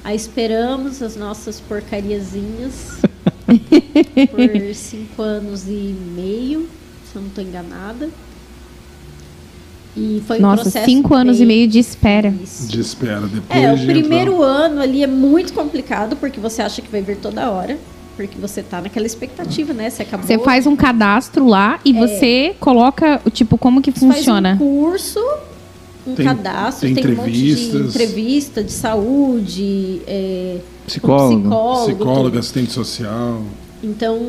aí esperamos as nossas porcariazinhas *laughs* por cinco anos e meio, se eu não estou enganada. E foi um Nossa, processo cinco anos e bem meio de espera. difícil. De espera. Depois É, o primeiro entrar- ano ali é muito complicado, porque você acha que vai vir toda hora. Porque você tá naquela expectativa, né? Você acabou. Você faz um cadastro lá e você coloca, tipo, como que É. faz funciona? um curso, um Tem- cadastro, tem tem, um monte de entrevistas. entrevista de saúde, é, Psicólogo. um psicólogo. Psicólogo, tudo. assistente social. Então,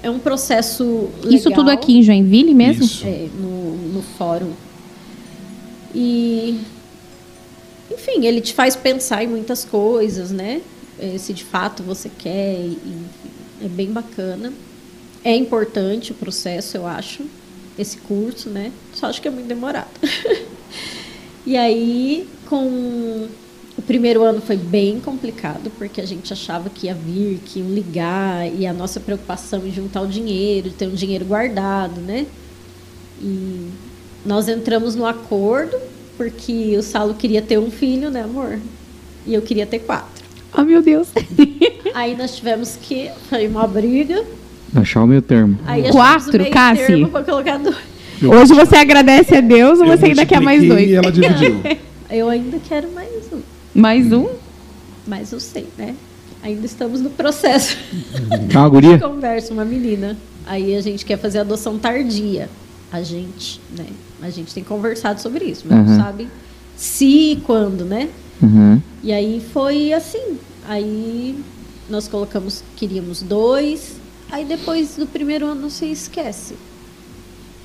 é um processo legal. Isso tudo aqui em Joinville mesmo? Isso. É, no, no fórum. E, enfim, ele te faz pensar em muitas coisas, né? Eh, Se de fato você quer, e, é bem bacana. É importante o processo, eu acho, esse curso, né? Só acho que é muito demorado. *laughs* e aí, com o primeiro ano foi bem complicado, porque a gente achava que ia vir, que iam ligar, e a nossa preocupação em juntar o dinheiro, ter um dinheiro guardado, né? E nós entramos no acordo, porque o Salo queria ter um filho, né, amor? E eu queria ter quatro. Oh, meu Deus. *laughs* Aí nós tivemos que. Foi uma briga. Achar o meio termo. Aí Quatro, Cassi? termo pra colocar dois. Eu- Hoje você agradece a Deus ou eu você ainda quer mais dois? E ela dividiu. *laughs* Eu ainda quero mais um. Mais um? Mas eu sei, né? Ainda estamos no processo. *laughs* Ah, guria? Conversa, uma menina. Aí a gente quer fazer adoção tardia. A gente, né? A gente tem conversado sobre isso, mas Uhum. não sabe se e quando, né? Uhum. E aí foi assim. Aí nós colocamos, queríamos dois. Aí depois do primeiro ano você esquece.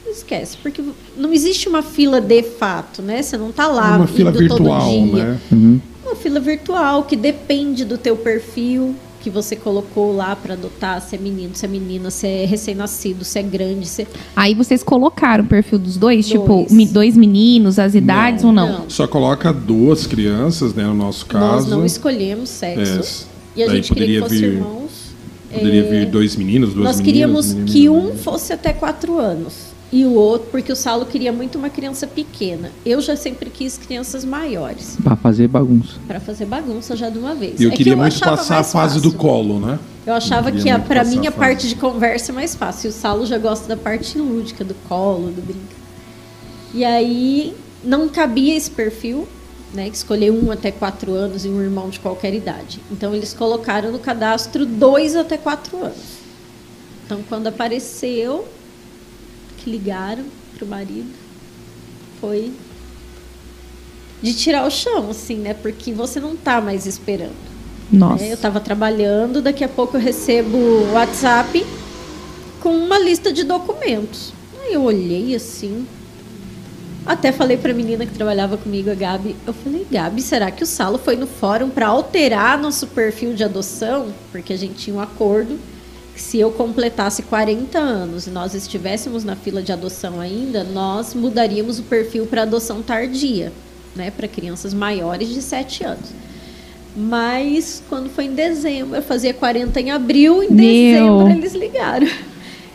Esquece, porque não existe uma fila de fato, né? Você não tá lá Uma fila indo todo virtual, dia. né? Uhum. Uma fila virtual que depende do teu perfil que você colocou lá para adotar, se é menino, se é menina, se é recém-nascido, se é grande, se Aí vocês colocaram o perfil dos dois, tipo, Dois. mi- dois meninos, as idades ou não? Não. Só coloca duas crianças, né? No nosso nós caso. não escolhemos sexo. É, E a daí gente queria que poderia vir- irmãos. Poderia É, vir dois meninos, duas Nós meninas. queríamos menino, que um menina. fosse até quatro anos e o outro, porque o Salo queria muito uma criança pequena. Eu já sempre quis crianças maiores. Pra fazer bagunça. Para fazer bagunça já de uma vez. E eu É que queria muito passar a fase fácil. do colo, né? Eu achava Eu que queria a, muito pra passar mim a parte de conversa é mais fácil. E o Salo já gosta da parte lúdica, do colo, do brinco. E aí não cabia esse perfil, né? Que escolher um até quatro anos e um irmão de qualquer idade. Então eles colocaram no cadastro dois até quatro anos. Então quando apareceu, que ligaram pro marido, foi de tirar o chão, assim, né? Porque você não tá mais esperando. Nossa. É, eu estava trabalhando, daqui a pouco eu recebo o WhatsApp com uma lista de documentos. Aí eu olhei assim. Até falei para a menina que trabalhava comigo, a Gabi. Eu falei, Gabi, será que o Salo foi no fórum para alterar nosso perfil de adoção? Porque a gente tinha um acordo se eu completasse 40 anos e nós estivéssemos na fila de adoção ainda, nós mudaríamos o perfil para adoção tardia, né, para crianças maiores de 7 anos. Mas quando foi em dezembro, eu fazia 40 em abril, em Meu. dezembro eles ligaram.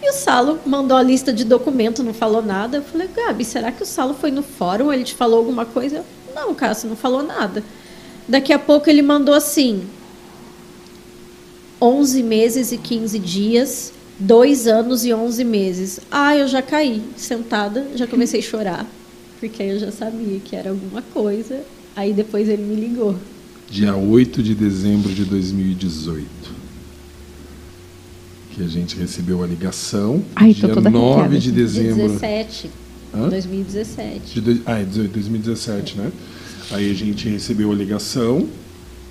E o Salo mandou a lista de documento, não falou nada. Eu falei, Gabi, será que o Salo foi no fórum? Ele te falou alguma coisa? Eu, Não, Cássio, não falou nada. Daqui a pouco ele mandou assim: 11 meses e 15 dias, 2 anos e 11 meses. Ah, eu já caí, sentada, já comecei a chorar. Porque aí eu já sabia que era alguma coisa. Aí depois ele me ligou. Dia 8 de dezembro de 2018. Que a gente recebeu a ligação. Ai, tô Dia toda 9 arrepiada de dezembro. 17. Hã? 2017. De dois- ah, é 18, 2017, né? Aí a gente recebeu a ligação.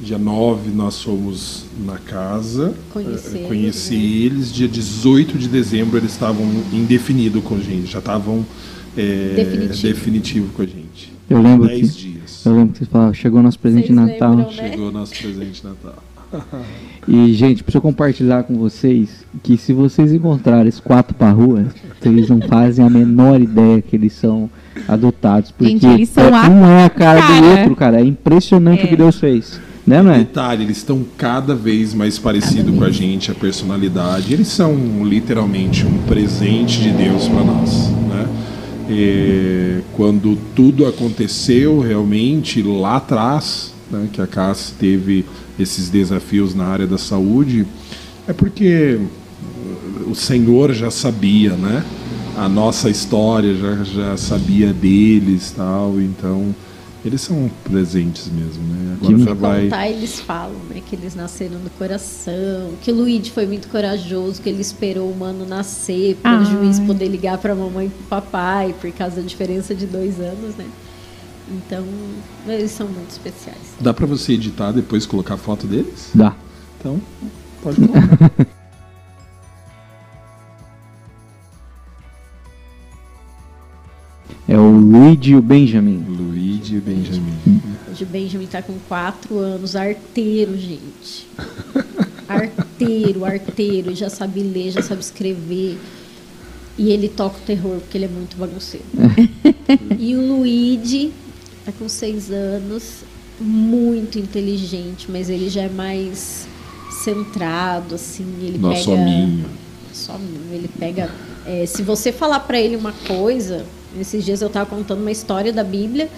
Dia 9 nós fomos na casa eh, conhecer eles, eles. Dia 18 de dezembro eles estavam indefinido com a gente, já estavam eh, Definitivo. definitivo com a gente. Eu lembro 10 que- dias. Eu lembro que vocês falavam, chegou nosso presente de Vocês Natal. lembram, né? Chegou nosso presente de Natal. E, gente, preciso compartilhar com vocês que se vocês encontrarem esses quatro pra rua, vocês não fazem a menor ideia que eles são adotados. Porque Gente, eles são é- a um é a cara, do cara. outro, cara. É impressionante É. o que Deus fez. Né, não é? Detalhe, eles estão cada vez mais parecidos com a gente, a personalidade. Eles são literalmente um presente de Deus para nós. Né? E quando tudo aconteceu realmente lá atrás, né, que a Cassi teve esses desafios na área da saúde, é porque o Senhor já sabia, né? A nossa história já, já sabia deles tal, então eles são presentes mesmo, né? Agora Que já vai. contar, eles falam, né, que eles nasceram do coração, que o Luigi foi muito corajoso, que ele esperou o mano nascer para o juiz poder ligar para a mamãe e para o papai, por causa da diferença de dois anos, né? Então, eles são muito especiais. Dá pra você editar depois colocar a foto deles? Dá. Então, pode colocar. *laughs* É o Luigi e o Benjamin. Luigi e Benjamin. Hoje o Benjamin tá com quatro anos, arteiro, gente. Arteiro, arteiro, já sabe ler, já sabe escrever. E ele toca o terror, porque ele é muito bagunceiro. e o Luigi tá com seis anos, muito inteligente, mas ele já é mais centrado, assim. Ele Nosso pega... hominho. Só ele pega. é, se você falar pra ele uma coisa, esses dias eu tava contando uma história da Bíblia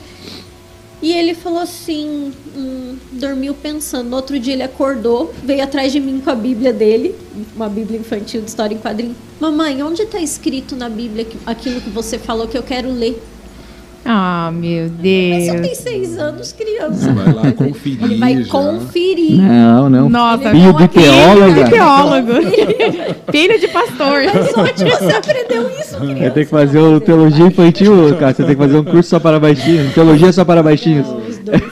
e ele falou assim, hum, dormiu pensando. No outro dia ele acordou, veio atrás de mim com a Bíblia dele, uma Bíblia infantil de história em quadrinho. Mamãe, onde está escrito na Bíblia aquilo que você falou que eu quero ler? Ah, meu Mas só tem Deus. seis anos, criança. Vai lá conferir. Ele vai já. conferir. Não, não. Nossa, Filho de teóloga. de teólogo. Filho *laughs* de pastor. Mas onde você aprendeu isso, criança? Vai ter que fazer o teologia infantil, cara. Você tem que fazer um curso só para baixinhos. Teologia só para baixinhos. Não, os dois são.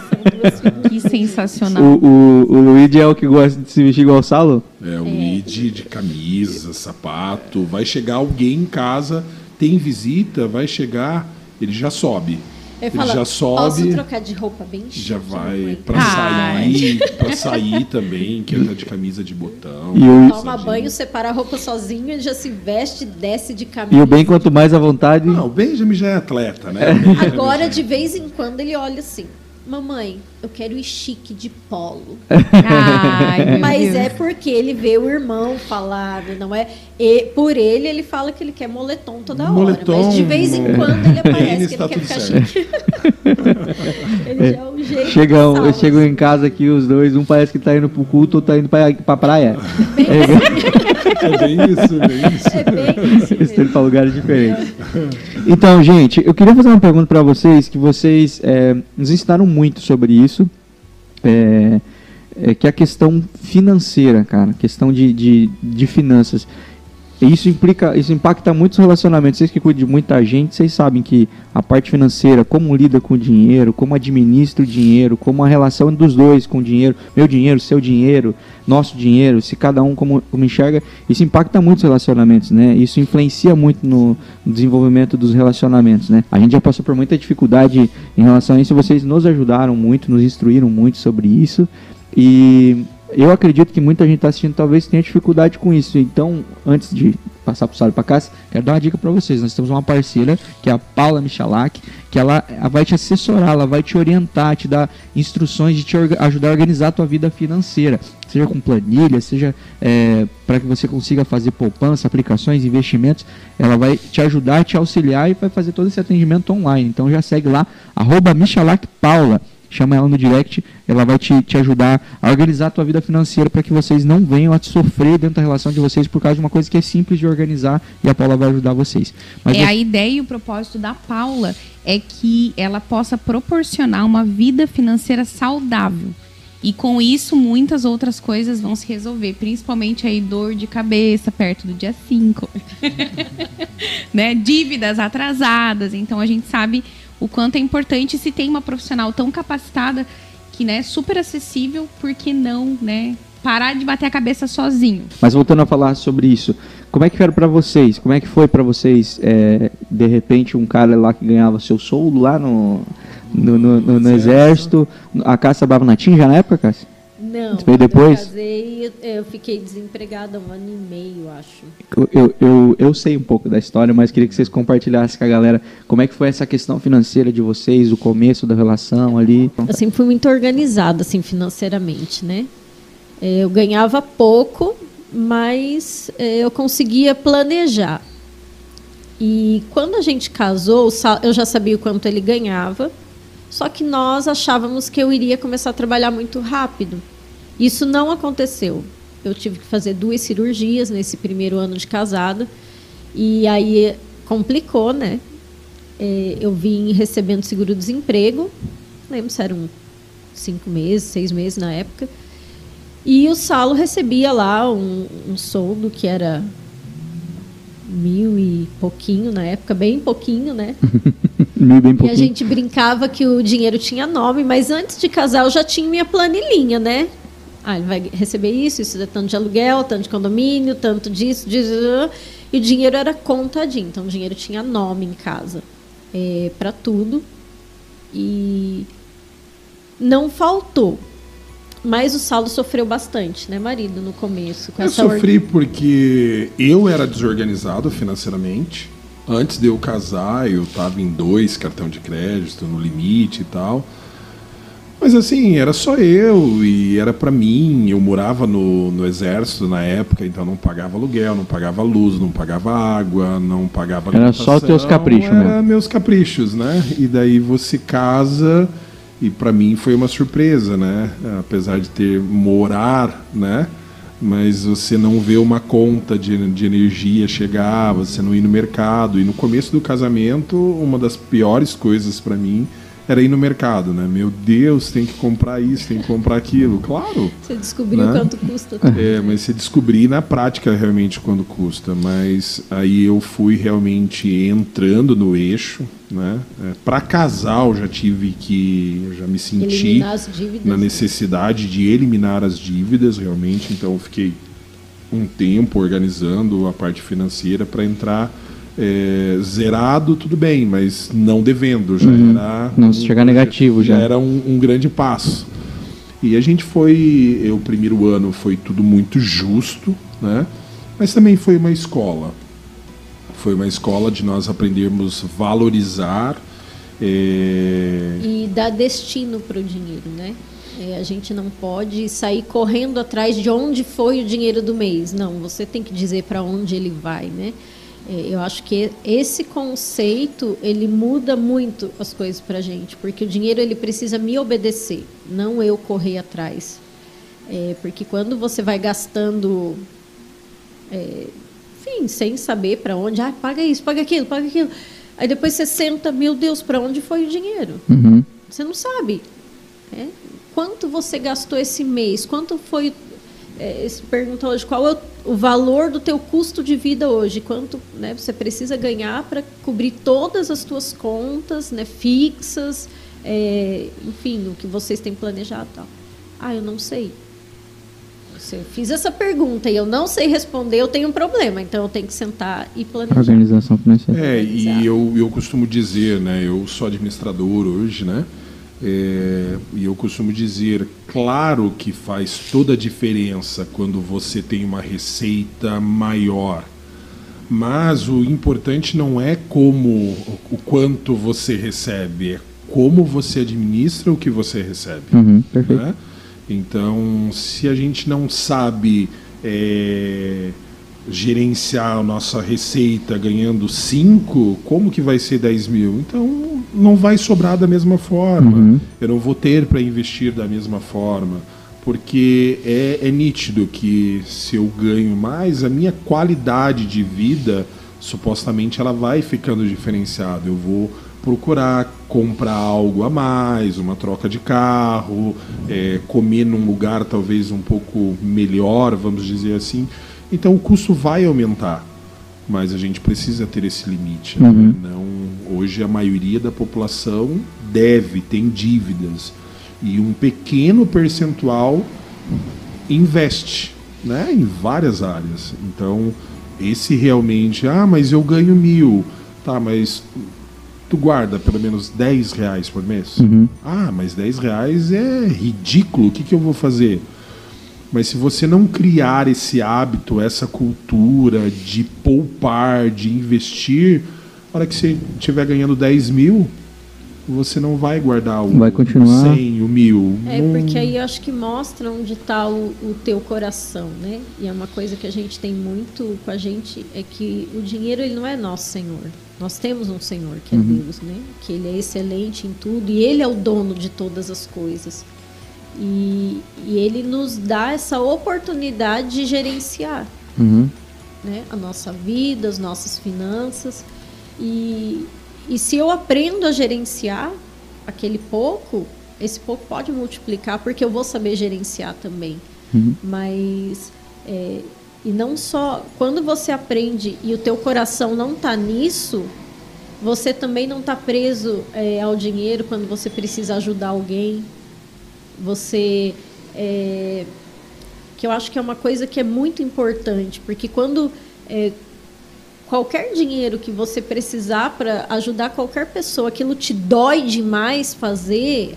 *laughs* Que sensacional. O, o, o Luigi é o que gosta de se vestir igual o Salo? É, o Luigi de camisa, sapato. Vai chegar alguém em casa, tem visita, vai chegar, ele já sobe. Ele Ele fala, já posso sobe, trocar de roupa bem chique, já vai mamãe?" pra Ai. sair, pra sair também, que ele tá de camisa de botão. E o- Toma calçadinho. banho, separa a roupa sozinho, ele já se veste, desce de camisa. E o bem, quanto mais à vontade. Não, o Benjamin já é atleta, né? Agora, de vez em quando, ele olha assim. Mamãe, eu quero ir chique de polo. *laughs* Ai, Mas é porque ele vê o irmão falar, não é? E por ele, ele fala que ele quer moletom toda hora. Moletom, mas de vez em quando ele aparece que ele quer ficar certo. chique. *laughs* ele já é um jeito Chegam, sal, chegam em casa aqui os dois, um parece que tá indo pro culto, outro tá indo pra, pra praia. É bem isso, bem isso. É bem isso Indo pra lugares diferentes. *laughs* Então, gente, eu queria fazer uma pergunta pra vocês, que vocês é, nos ensinaram muito sobre isso, é, é, que é a questão financeira, cara, questão de, de, de finanças. Isso implica, isso impacta muitos relacionamentos. Vocês que cuidam de muita gente, vocês sabem que a parte financeira, como lida com o dinheiro, como administra o dinheiro, como a relação dos dois com o dinheiro, meu dinheiro, seu dinheiro, nosso dinheiro, se cada um como, como enxerga, isso impacta muitos relacionamentos, né? Isso influencia muito no desenvolvimento dos relacionamentos, né? A gente já passou por muita dificuldade em relação a isso, vocês nos ajudaram muito, nos instruíram muito sobre isso. E eu acredito que muita gente está assistindo talvez tenha dificuldade com isso. Então, antes de passar para o Sábio para Cássio, quero dar uma dica para vocês. Nós temos uma parceira, que é a Paula Michalak, que ela, vai te assessorar, ela vai te orientar, te dar instruções de te ajudar a organizar a tua vida financeira. Seja com planilha, seja para que você consiga fazer poupança, aplicações, investimentos. Ela vai te ajudar, te auxiliar e vai fazer todo esse atendimento online. Então já segue lá, arroba Michalak Paula chama ela no direct, ela vai te, te ajudar a organizar a tua vida financeira para que vocês não venham a sofrer dentro da relação de vocês por causa de uma coisa que é simples de organizar e a Paula vai ajudar vocês. Mas É, você- a ideia e o propósito da Paula é que ela possa proporcionar uma vida financeira saudável. E com isso, muitas outras coisas vão se resolver, principalmente aí dor de cabeça perto do dia 5. *laughs* né? Dívidas atrasadas. Então a gente sabe o quanto é importante se tem uma profissional tão capacitada que, né, super acessível, por que não, né, parar de bater a cabeça sozinho? Mas voltando a falar sobre isso, como é que era para vocês? Como é que foi para vocês, é, de repente, um cara lá que ganhava seu soldo lá no, no, no- no- no exército? A Cássia trabalhava na TIM já na época, Cássia? Não, veio depois? eu casei, eu- fiquei desempregada um ano e meio, acho. Eu, eu, eu, sei um pouco da história, mas queria que vocês compartilhassem com a galera como é que foi essa questão financeira de vocês, o começo da relação ali. Eu sempre fui muito organizada, assim, financeiramente, né? Eh, Eu ganhava pouco, mas eh, eu conseguia planejar. E quando a gente casou, eu já sabia o quanto ele ganhava, só que nós achávamos que eu iria começar a trabalhar muito rápido. Isso não aconteceu. Eu tive que fazer duas cirurgias nesse primeiro ano de casado, e aí complicou, né? Eh, eu vim recebendo seguro-desemprego, lembro se eram cinco meses, seis meses na época. E o Salo recebia lá um, um soldo que era mil e pouquinho na época, bem pouquinho, né? *laughs* Meio bem E a pouquinho. gente brincava que o dinheiro tinha nome, mas antes de casar eu já tinha minha planilhinha, né? Ah, ele vai receber isso, isso é tanto de aluguel, tanto de condomínio, tanto disso, disso. E o dinheiro era contadinho, então o dinheiro tinha nome em casa é, para tudo. E não faltou. Mas o Saulo sofreu bastante, né, marido, no começo. Com Eu or- sofri porque eu era desorganizado financeiramente. Antes de eu casar, eu tava em dois cartão de crédito, no limite e tal. Mas assim, era só eu e era pra mim. Eu morava no, no exército na época, então não pagava aluguel, não pagava luz, não pagava água, não pagava Era só teus caprichos Era mesmo. meus caprichos, né? E daí você casa e pra mim foi uma surpresa, né? Apesar de ter morar, né? Mas você não vê uma conta de, de energia chegar, você não ir no mercado. E no começo do casamento, uma das piores coisas pra mim era ir no mercado, né? Meu Deus, tem que comprar isso, tem que comprar aquilo. Claro, Você descobriu Né? quanto custa. é, mas você descobrir na prática realmente quando custa. Mas aí eu fui realmente entrando no eixo, né? É, para casal já tive que, já me senti dívidas. na necessidade de eliminar as dívidas realmente. Então eu fiquei um tempo organizando a parte financeira para entrar é, zerado, tudo bem, mas não devendo. Já Uhum. era Não chegar negativo já. era um, um grande passo. E a gente foi, eu, o primeiro ano foi tudo muito justo, né? Mas também foi uma escola. Foi uma escola de nós aprendermos valorizar É, E dá destino para o dinheiro, né? É, a gente não pode sair correndo atrás de onde foi o dinheiro do mês. Não, você tem que dizer para onde ele vai, né? É, eu acho que esse conceito ele muda muito as coisas para a gente, porque o dinheiro ele precisa me obedecer, não eu correr atrás. É, porque quando você vai gastando, é, enfim, sem saber para onde, ah, paga isso, paga aquilo, paga aquilo, aí depois você senta, meu Deus, para onde foi o dinheiro? Uhum. Você não sabe. né? Quanto você gastou esse mês? Quanto foi. É, se pergunta hoje qual é o, o valor do teu custo de vida hoje? Quanto né, você precisa ganhar para cobrir todas as tuas contas né, fixas, é, enfim, o que vocês têm planejado e tal. Ah, eu não sei. Se eu fiz essa pergunta e eu não sei responder, eu tenho um problema. Então eu tenho que sentar e planejar. Organização financeira. É, e eu, eu costumo dizer, né? Eu sou administrador hoje, né? É, e eu costumo dizer, claro que faz toda a diferença quando você tem uma receita maior. Mas o importante não é como o quanto você recebe, é como você administra o que você recebe. Uhum, perfeito. né? Então, se a gente não sabe é, gerenciar a nossa receita ganhando 5, como que vai ser 10 mil? Então, não vai sobrar da mesma forma. Uhum. Eu não vou ter para investir da mesma forma. Porque é, é nítido que se eu ganho mais, a minha qualidade de vida, supostamente, ela vai ficando diferenciada. Eu vou procurar comprar algo a mais, uma troca de carro, é, comer num lugar talvez um pouco melhor, vamos dizer assim. Então o custo vai aumentar, mas a gente precisa ter esse limite. né? Uhum. Não, hoje a maioria da população deve, tem dívidas e um pequeno percentual investe, né, em várias áreas. Então esse realmente, ah, mas eu ganho mil, tá, mas tu guarda pelo menos 10 reais por mês? Uhum. Ah, mas 10 reais é ridículo, o que, que eu vou fazer? Mas se você não criar esse hábito, essa cultura de poupar, de investir, na hora que você estiver ganhando 10 mil, você não vai guardar o Vai continuar. 100, o mil. É, Não- porque aí eu acho que mostra onde está o, o teu coração, né? E é uma coisa que a gente tem muito com a gente, é que o dinheiro ele não é nosso Senhor. Nós temos um Senhor que é Deus, né? Que ele é excelente em tudo e ele é o dono de todas as coisas. E, e ele nos dá essa oportunidade de gerenciar Uhum. né, a nossa vida, as nossas finanças. E, e se eu aprendo a gerenciar aquele pouco, esse pouco pode multiplicar, porque eu vou saber gerenciar também. Uhum. Mas, é, e não só, quando você aprende e o teu coração não está nisso, você também não está preso é, ao dinheiro quando você precisa ajudar alguém. Você é, que eu acho que é uma coisa que é muito importante, porque quando é, qualquer dinheiro que você precisar para ajudar qualquer pessoa, aquilo te dói demais fazer,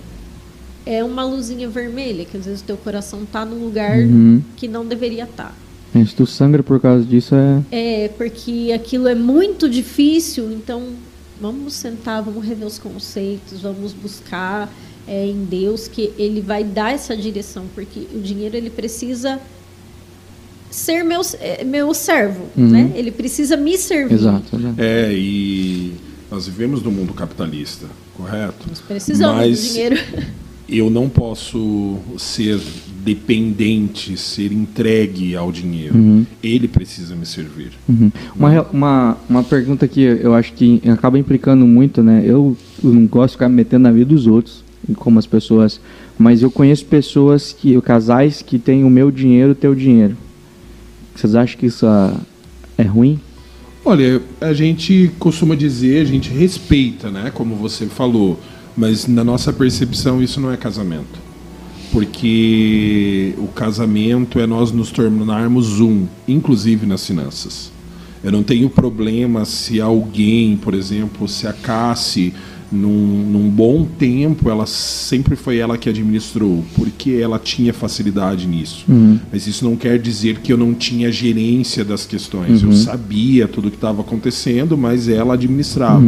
é uma luzinha vermelha, que às vezes o teu coração tá no lugar Uhum. que não deveria estar. É, Se tu sangra por causa disso, é. É, porque aquilo é muito difícil, então vamos sentar, vamos rever os conceitos, vamos buscar é, em Deus que Ele vai dar essa direção, porque o dinheiro ele precisa ser meu, é, meu servo, Uhum. né? Ele precisa me servir. Exato. exato. É, e nós vivemos no mundo capitalista, correto? Nós precisamos Mas do dinheiro. eu não posso ser dependente, ser entregue ao dinheiro. Uhum. Ele precisa me servir. Uhum. Uma, uma, uma pergunta que eu acho que acaba implicando muito, né? Eu, eu não gosto de ficar me metendo na vida dos outros, como as pessoas. Mas eu conheço pessoas que. casais que têm o meu dinheiro, o teu dinheiro. Vocês acham que isso ah, é ruim? Olha, a gente costuma dizer, a gente respeita, né? Como você falou, mas na nossa percepção isso não é casamento. Porque o casamento é nós nos tornarmos um, inclusive nas finanças. Eu não tenho problema se alguém, por exemplo, se a Cassie, num, num bom tempo, ela sempre foi ela que administrou, porque ela tinha facilidade nisso. Mas isso não quer dizer que eu não tinha gerência das questões. Eu sabia tudo o que estava acontecendo, mas ela administrava.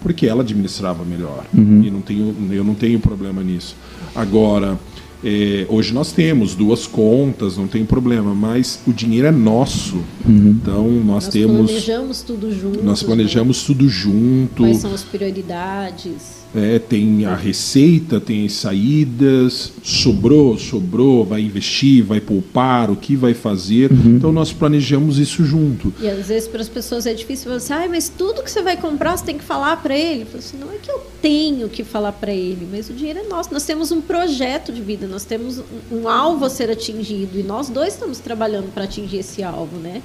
porque ela administrava melhor. Uhum. E não tenho, eu não tenho problema nisso. Agora, é, hoje nós temos duas contas, não tem problema, mas o dinheiro é nosso. Uhum. Então nós, Nós temos. planejamos tudo junto. Nós planejamos tudo junto. Quais são as prioridades? É, tem a receita, tem as saídas, sobrou, sobrou, vai investir, vai poupar, o que vai fazer. Então nós planejamos isso junto. E às vezes para as pessoas é difícil falar assim, ah, mas tudo que você vai comprar você tem que falar para ele. Eu falo assim, não é que eu tenho que falar para ele, mas o dinheiro é nosso. Nós temos um projeto de vida, nós temos um, um alvo a ser atingido e nós dois estamos trabalhando para atingir esse alvo, né?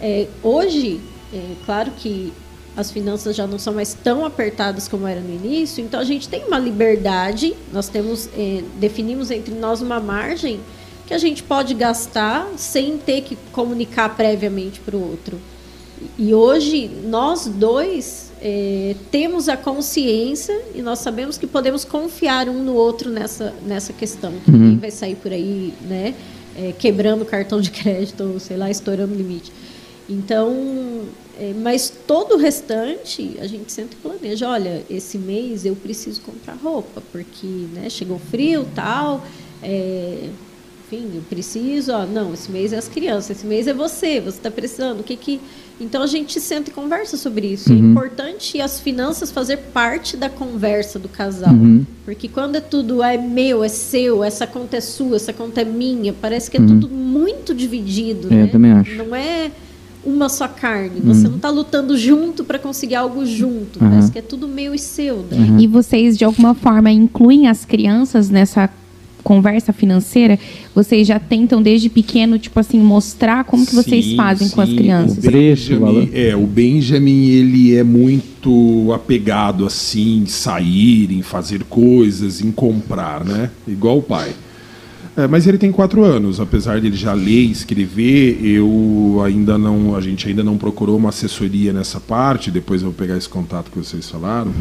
É, hoje, é claro que as finanças já não são mais tão apertadas como era no início, então a gente tem uma liberdade, nós temos, é, definimos entre nós uma margem que a gente pode gastar sem ter que comunicar previamente para o outro. E hoje nós dois é, temos a consciência e nós sabemos que podemos confiar um no outro nessa, nessa questão. Que ninguém vai sair por aí, né, é, quebrando cartão de crédito ou sei lá, estourando limite. Então, é, mas todo o restante a gente sempre planeja. Olha, esse mês eu preciso comprar roupa porque, né, chegou frio, tal. É, enfim, eu preciso. Ó, não, esse mês é as crianças, esse mês é você. Você está precisando. O que que? Então a gente senta e conversa sobre isso. É importante as finanças fazer parte da conversa do casal, porque quando é tudo é meu, é seu, essa conta é sua, essa conta é minha, parece que é tudo muito dividido. É, né? eu também acho. Não é uma só carne. Você não está lutando junto para conseguir algo junto. Uhum. Parece que é tudo meu e seu. Né? E vocês, de alguma forma, incluem as crianças nessa conversa financeira? Vocês já tentam, desde pequeno, tipo assim, mostrar como que vocês Sim, fazem com as sim. crianças? O Benjamin, é, o Benjamin ele é muito apegado assim, em sair, em fazer coisas, em comprar, né? Igual o pai. É, mas ele tem quatro anos, apesar dele já ler e escrever, eu ainda não, a gente ainda não procurou uma assessoria nessa parte. Depois eu vou pegar esse contato que vocês falaram.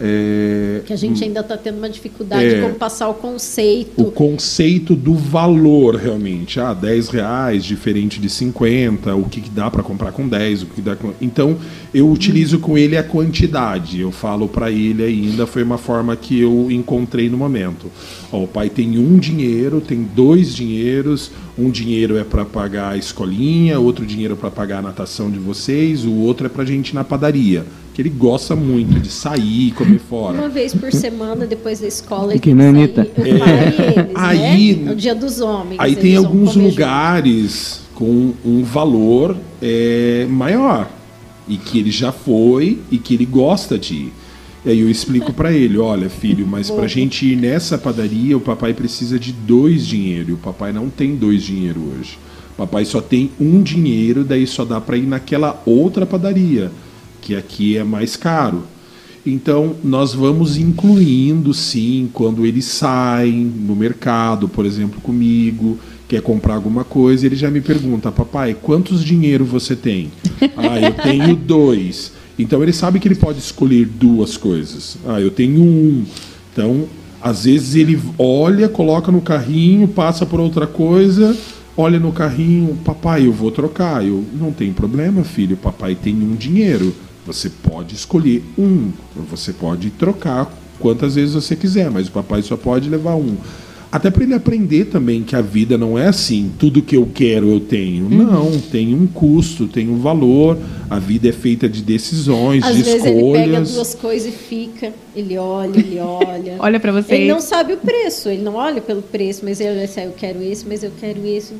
É, Que a gente ainda está tendo uma dificuldade É. de como passar o conceito. o conceito do valor realmente. Ah, 10 reais, diferente de 50, o que, que dá para comprar com 10, o que dá com... Então, eu utilizo com ele a quantidade. Eu falo para ele ainda, foi uma forma que eu encontrei no momento. Ó, o pai tem um dinheiro, tem dois dinheiros, um dinheiro é para pagar a escolinha, outro dinheiro para pagar a natação de vocês, o outro é pra gente ir na padaria. Que ele gosta muito de sair, comer fora. Uma vez por semana, depois da escola, Que ele que sair, o e eles, Aí- né? No dia dos homens. Aí tem alguns lugares com um valor é, maior e que ele já foi e que ele gosta de ir. E aí eu explico para ele, olha filho, mas pra gente ir nessa padaria o papai precisa de dois dinheiro e o papai não tem dois dinheiro hoje. O papai só tem um dinheiro, daí só dá para ir naquela outra padaria, que aqui é mais caro. Então, nós vamos incluindo, sim, quando eles saem no mercado, por exemplo, comigo, quer comprar alguma coisa, ele já me pergunta, papai, quantos dinheiro você tem? *laughs* ah, eu tenho dois. Então, ele sabe que ele pode escolher duas coisas. Ah, eu tenho um. Então, às vezes ele olha, coloca no carrinho, passa por outra coisa, olha no carrinho, papai, eu vou trocar. Eu não tem problema, filho, papai tem um dinheiro. Você pode escolher um, você pode trocar quantas vezes você quiser, mas o papai só pode levar um. Até para ele aprender também que a vida não é assim, tudo que eu quero eu tenho. Não, tem um custo, tem um valor. A vida é feita de decisões, Às de vezes ele pega escolhas. duas coisas e fica. Ele olha, ele olha. *laughs* Olha pra vocês. Ele não sabe o preço, ele não olha pelo preço, mas ele olha assim, ah, eu quero esse, mas eu quero esse.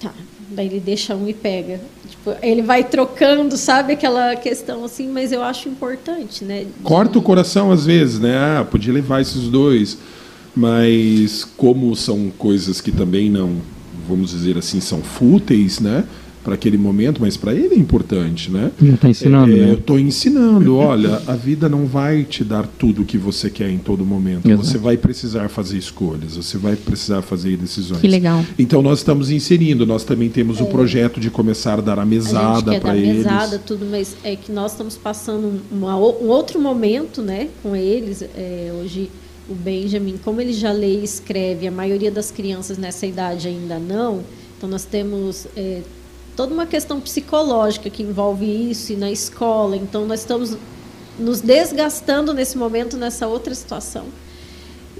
Tá. Daí ele deixa um e pega. Tipo, ele vai trocando, sabe aquela questão assim, mas eu acho importante, né? de- Corta o coração às vezes, né? Ah, podia levar esses dois. Mas como são coisas que também não, vamos dizer assim, são fúteis, né? Para aquele momento, mas para ele é importante, né? Já tá ensinando, É, né? Eu estou ensinando, olha, a vida não vai te dar tudo o que você quer em todo momento. Exato. Você vai precisar fazer escolhas, você vai precisar fazer decisões. Que legal. Então nós estamos inserindo, nós também temos o projeto de começar a dar a É. Mesada para dar eles. mesada, tudo, mas é que nós estamos passando um- uma um outro momento né, com eles. É, hoje, o Benjamin, como ele já lê e escreve, a maioria das crianças nessa idade ainda não, então nós temos é, toda uma questão psicológica que envolve isso e na escola. Então, nós estamos nos desgastando nesse momento, nessa outra situação.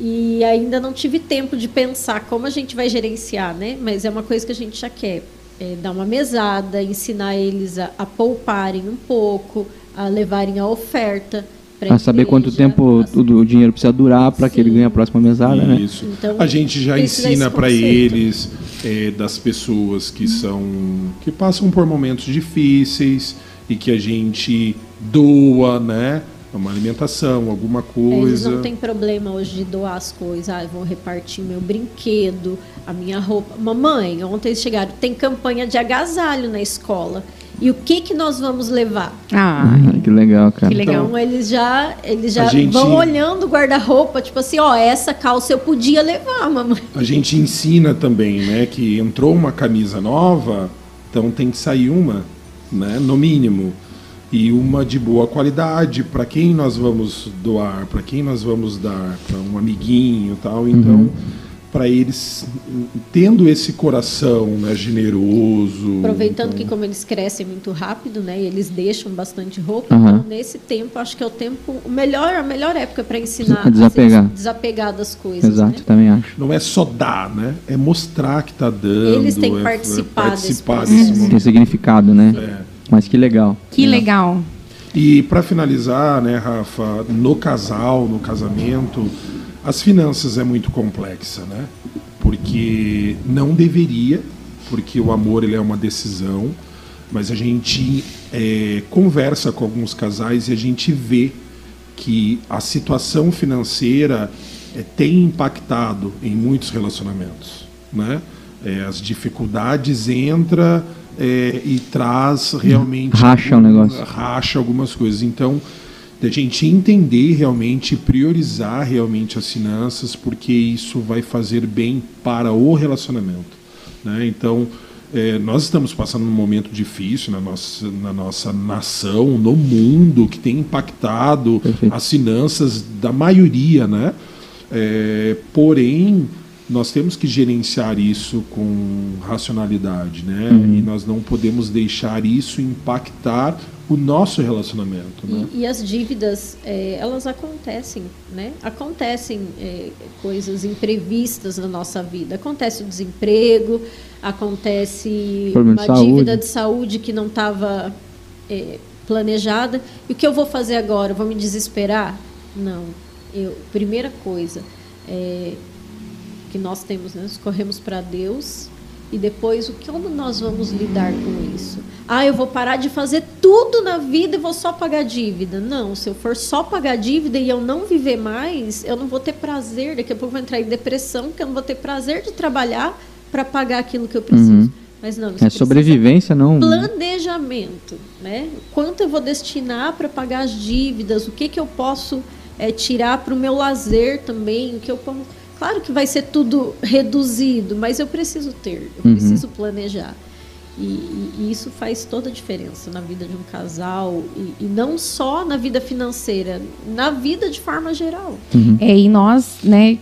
E ainda não tive tempo de pensar como a gente vai gerenciar, né? Mas é uma coisa que a gente já quer. É dar uma mesada, ensinar eles a, a pouparem um pouco, a levarem a oferta. A saber quanto tempo tudo, o dinheiro precisa durar para que ele ganhe a próxima mesada, Isso. né? Isso. Então, a gente já ensina para eles é, das pessoas que são que passam por momentos difíceis e que a gente doa, né? Uma alimentação, alguma coisa. Eles não tem problema hoje de doar as coisas. Ah, eu vou repartir meu brinquedo, a minha roupa. Mamãe, ontem eles chegaram, tem campanha de agasalho na escola. E o que que nós vamos levar? Ah, que legal, cara. Que legal. Então eles já, eles já gente... vão olhando o guarda-roupa, tipo assim, ó, essa calça eu podia levar, mamãe. A gente ensina também, né, que entrou uma camisa nova, então tem que sair uma, né, no mínimo e uma de boa qualidade para quem nós vamos doar, para quem nós vamos dar, para um amiguinho, tal. Então, uhum. Para eles tendo esse coração, né, generoso. Aproveitando então... que como eles crescem muito rápido, né, e eles deixam bastante roupa, uhum. então nesse tempo acho que é o tempo o melhor, a melhor época para ensinar a desapegar. desapegar das coisas. Exato, né? também acho. Não é só dar, né? É mostrar que está dando. Eles têm que é, participar, é participar desse, desse. Tem significado, né? É. Mas que legal. Que legal. E para finalizar, né, Rafa, no casal, no casamento, as finanças é muito complexa, né? Porque não deveria, porque o amor ele é uma decisão, mas a gente é, conversa com alguns casais e a gente vê que a situação financeira é, tem impactado em muitos relacionamentos, né? É, as dificuldades entra é, e traz realmente. Racha o negócio. Racha algumas coisas. Então, a gente entender realmente, priorizar realmente as finanças, porque isso vai fazer bem para o relacionamento. Né? Então, é, nós estamos passando um momento difícil na nossa, na nossa nação, no mundo, que tem impactado Perfeito. as finanças da maioria, né? É, porém, nós temos que gerenciar isso com racionalidade, né? Uhum. E nós não podemos deixar isso impactar o nosso relacionamento. Né? E, e as dívidas, é, elas acontecem, né? Acontecem é, coisas imprevistas na nossa vida. Acontece o desemprego, acontece uma saúde. dívida de saúde que não estava é, planejada. E o que eu vou fazer agora? vou me desesperar? Não. Eu, primeira coisa, é, que nós temos, né? nós corremos para Deus e depois o que nós vamos lidar com isso? Ah, eu vou parar de fazer tudo na vida e vou só pagar dívida. Não, se eu for só pagar dívida e eu não viver mais, eu não vou ter prazer. Daqui a pouco eu vou entrar em depressão, porque eu não vou ter prazer de trabalhar para pagar aquilo que eu preciso. Uhum. Mas não, é sobrevivência, não. Planejamento, né? Quanto eu vou destinar para pagar as dívidas? O que que eu posso é, tirar para o meu lazer também? O que eu posso Claro que vai ser tudo reduzido, mas eu preciso ter, eu uhum. preciso planejar. E, e, isso faz toda a diferença na vida de um casal e, e, não só na vida financeira, na vida de forma geral. Uhum. É, e nós, né,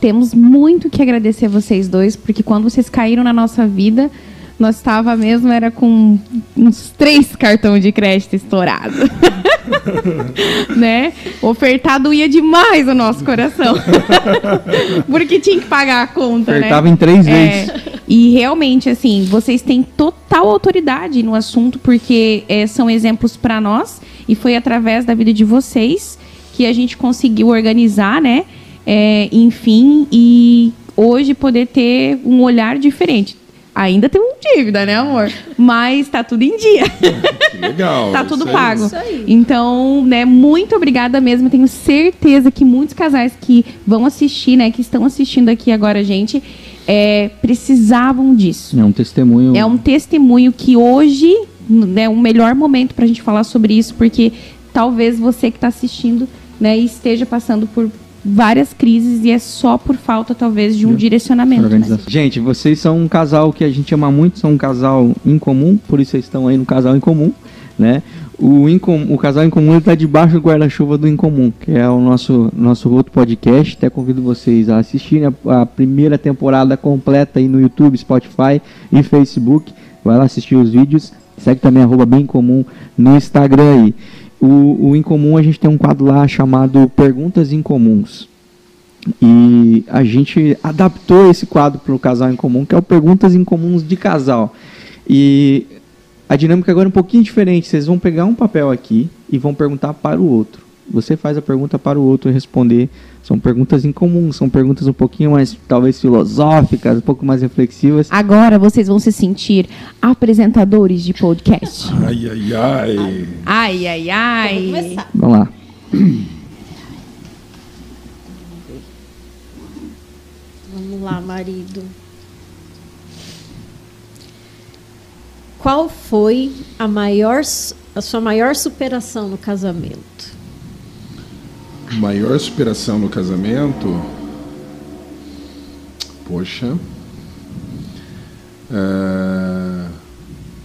temos muito que agradecer a vocês dois, porque quando vocês caíram na nossa vida, nós estava mesmo era com uns três cartões de crédito estourados. *laughs* né? Ofertado ia demais o nosso coração. *laughs* Porque tinha que pagar a conta, Ofertava né? em três é, vezes. E realmente, assim, vocês têm total autoridade no assunto, porque é, são exemplos para nós. E foi através da vida de vocês que a gente conseguiu organizar, né? É, enfim, e hoje poder ter um olhar diferente. Ainda tem uma dívida, né, amor? Mas tá tudo em dia. *laughs* Que legal. tá tudo pago. Isso aí. Então, né, muito obrigada mesmo. Tenho certeza que muitos casais que vão assistir, né, que estão assistindo aqui agora, gente, é, precisavam disso. É um testemunho. É um testemunho que hoje é o melhor momento para a gente falar sobre isso, porque talvez você que está assistindo né, esteja passando por várias crises e é só por falta, talvez, de um direcionamento. Né? Gente, vocês são um casal que a gente ama muito, são um casal incomum, por isso vocês estão aí no casal incomum, né? O, incom, o casal incomum está debaixo do guarda-chuva do incomum, que é o nosso, nosso outro podcast. Até convido vocês a assistirem a, a primeira temporada completa aí no YouTube, Spotify e Facebook Vai lá assistir os vídeos. Segue também arroba bem comum no Instagram aí. O, o Incomum a gente tem um quadro lá chamado Perguntas Incomuns. E a gente adaptou esse quadro para o casal em comum, que é o Perguntas Incomuns de Casal. E a dinâmica agora é um pouquinho diferente. Vocês vão pegar um papel aqui e vão perguntar para o outro. Você faz a pergunta para o outro responder. São perguntas incomuns, são perguntas um pouquinho mais, talvez, filosóficas, um pouco mais reflexivas. Agora vocês vão se sentir apresentadores de podcast. Ai, ai, ai. Ai, ai, ai. Vamos lá. Vamos lá, marido. Qual foi a maior, a sua maior superação no casamento? Maior superação no casamento? Poxa. É,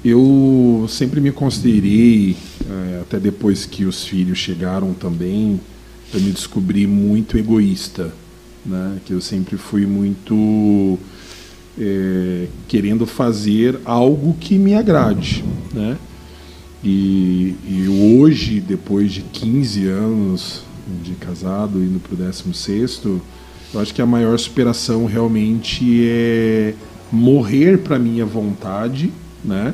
eu sempre me considerei, é, até depois que os filhos chegaram também, eu me descobri muito egoísta. Né? Que eu sempre fui muito é, querendo fazer algo que me agrade. Né? E, e hoje, depois de 15 anos de casado, indo para o 16, eu acho que a maior superação realmente é morrer para minha vontade, né?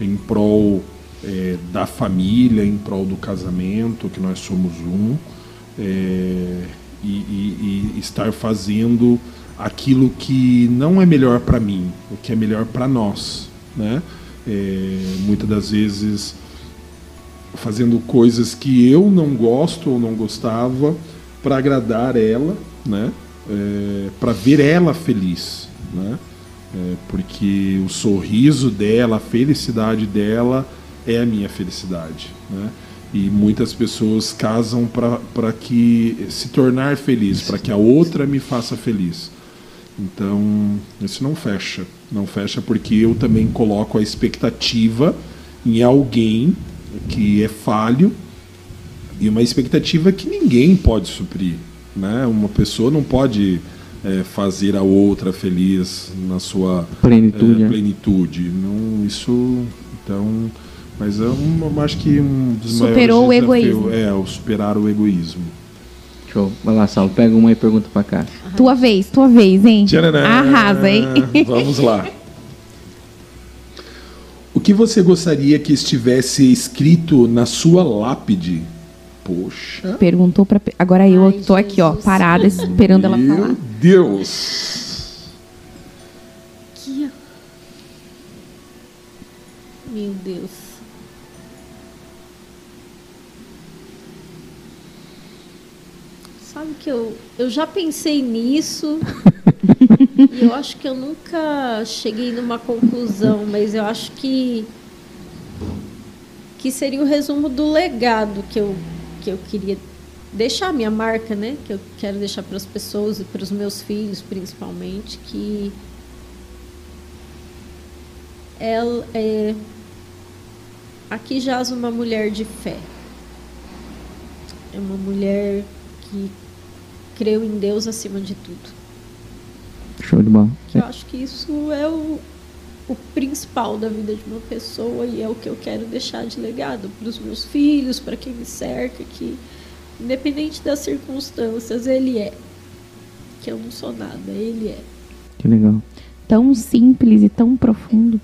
em prol é, da família, em prol do casamento, que nós somos um, é, e, e, e estar fazendo aquilo que não é melhor para mim, o que é melhor para nós, né? É, muitas das vezes fazendo coisas que eu não gosto ou não gostava para agradar ela, né? É, para ver ela feliz, né? É, porque o sorriso dela, a felicidade dela é a minha felicidade, né? E muitas pessoas casam para que se tornar feliz, para que a outra me faça feliz. Então, isso não fecha. Não fecha porque eu também coloco a expectativa em alguém que é falho e uma expectativa que ninguém pode suprir. Né? Uma pessoa não pode é, fazer a outra feliz na sua Plenitude, é, né? plenitude. Não, isso, então, mas eu, eu acho que um dos Superou maiores o egoísmo. é o superar o egoísmo. Show. Vai lá, Saulo. Pega uma e pergunta pra cá. Tua vez, tua vez, hein? Tcharam! Arrasa, hein? Vamos lá. *laughs* O que você gostaria que estivesse escrito na sua lápide? Poxa. Perguntou pra. Agora eu Ai, tô aqui, ó, Jesus. parada, esperando ela falar. Meu Deus. Aqui, ó. Meu Deus. Sabe que eu, eu já pensei nisso *laughs* *laughs* eu acho que eu nunca cheguei numa conclusão, mas eu acho que que seria o resumo do legado que eu, que eu queria deixar a minha marca, né? Que eu quero deixar para as pessoas e para os meus filhos, principalmente, que ela é aqui jaz uma mulher de fé. É uma mulher que creu em Deus acima de tudo. Show de bola. Que eu acho que isso é o, o principal da vida de uma pessoa e é o que eu quero deixar de legado para os meus filhos, para quem me cerca, que independente das circunstâncias, ele é. Que eu não sou nada, ele é. Que legal. Tão simples e tão profundo.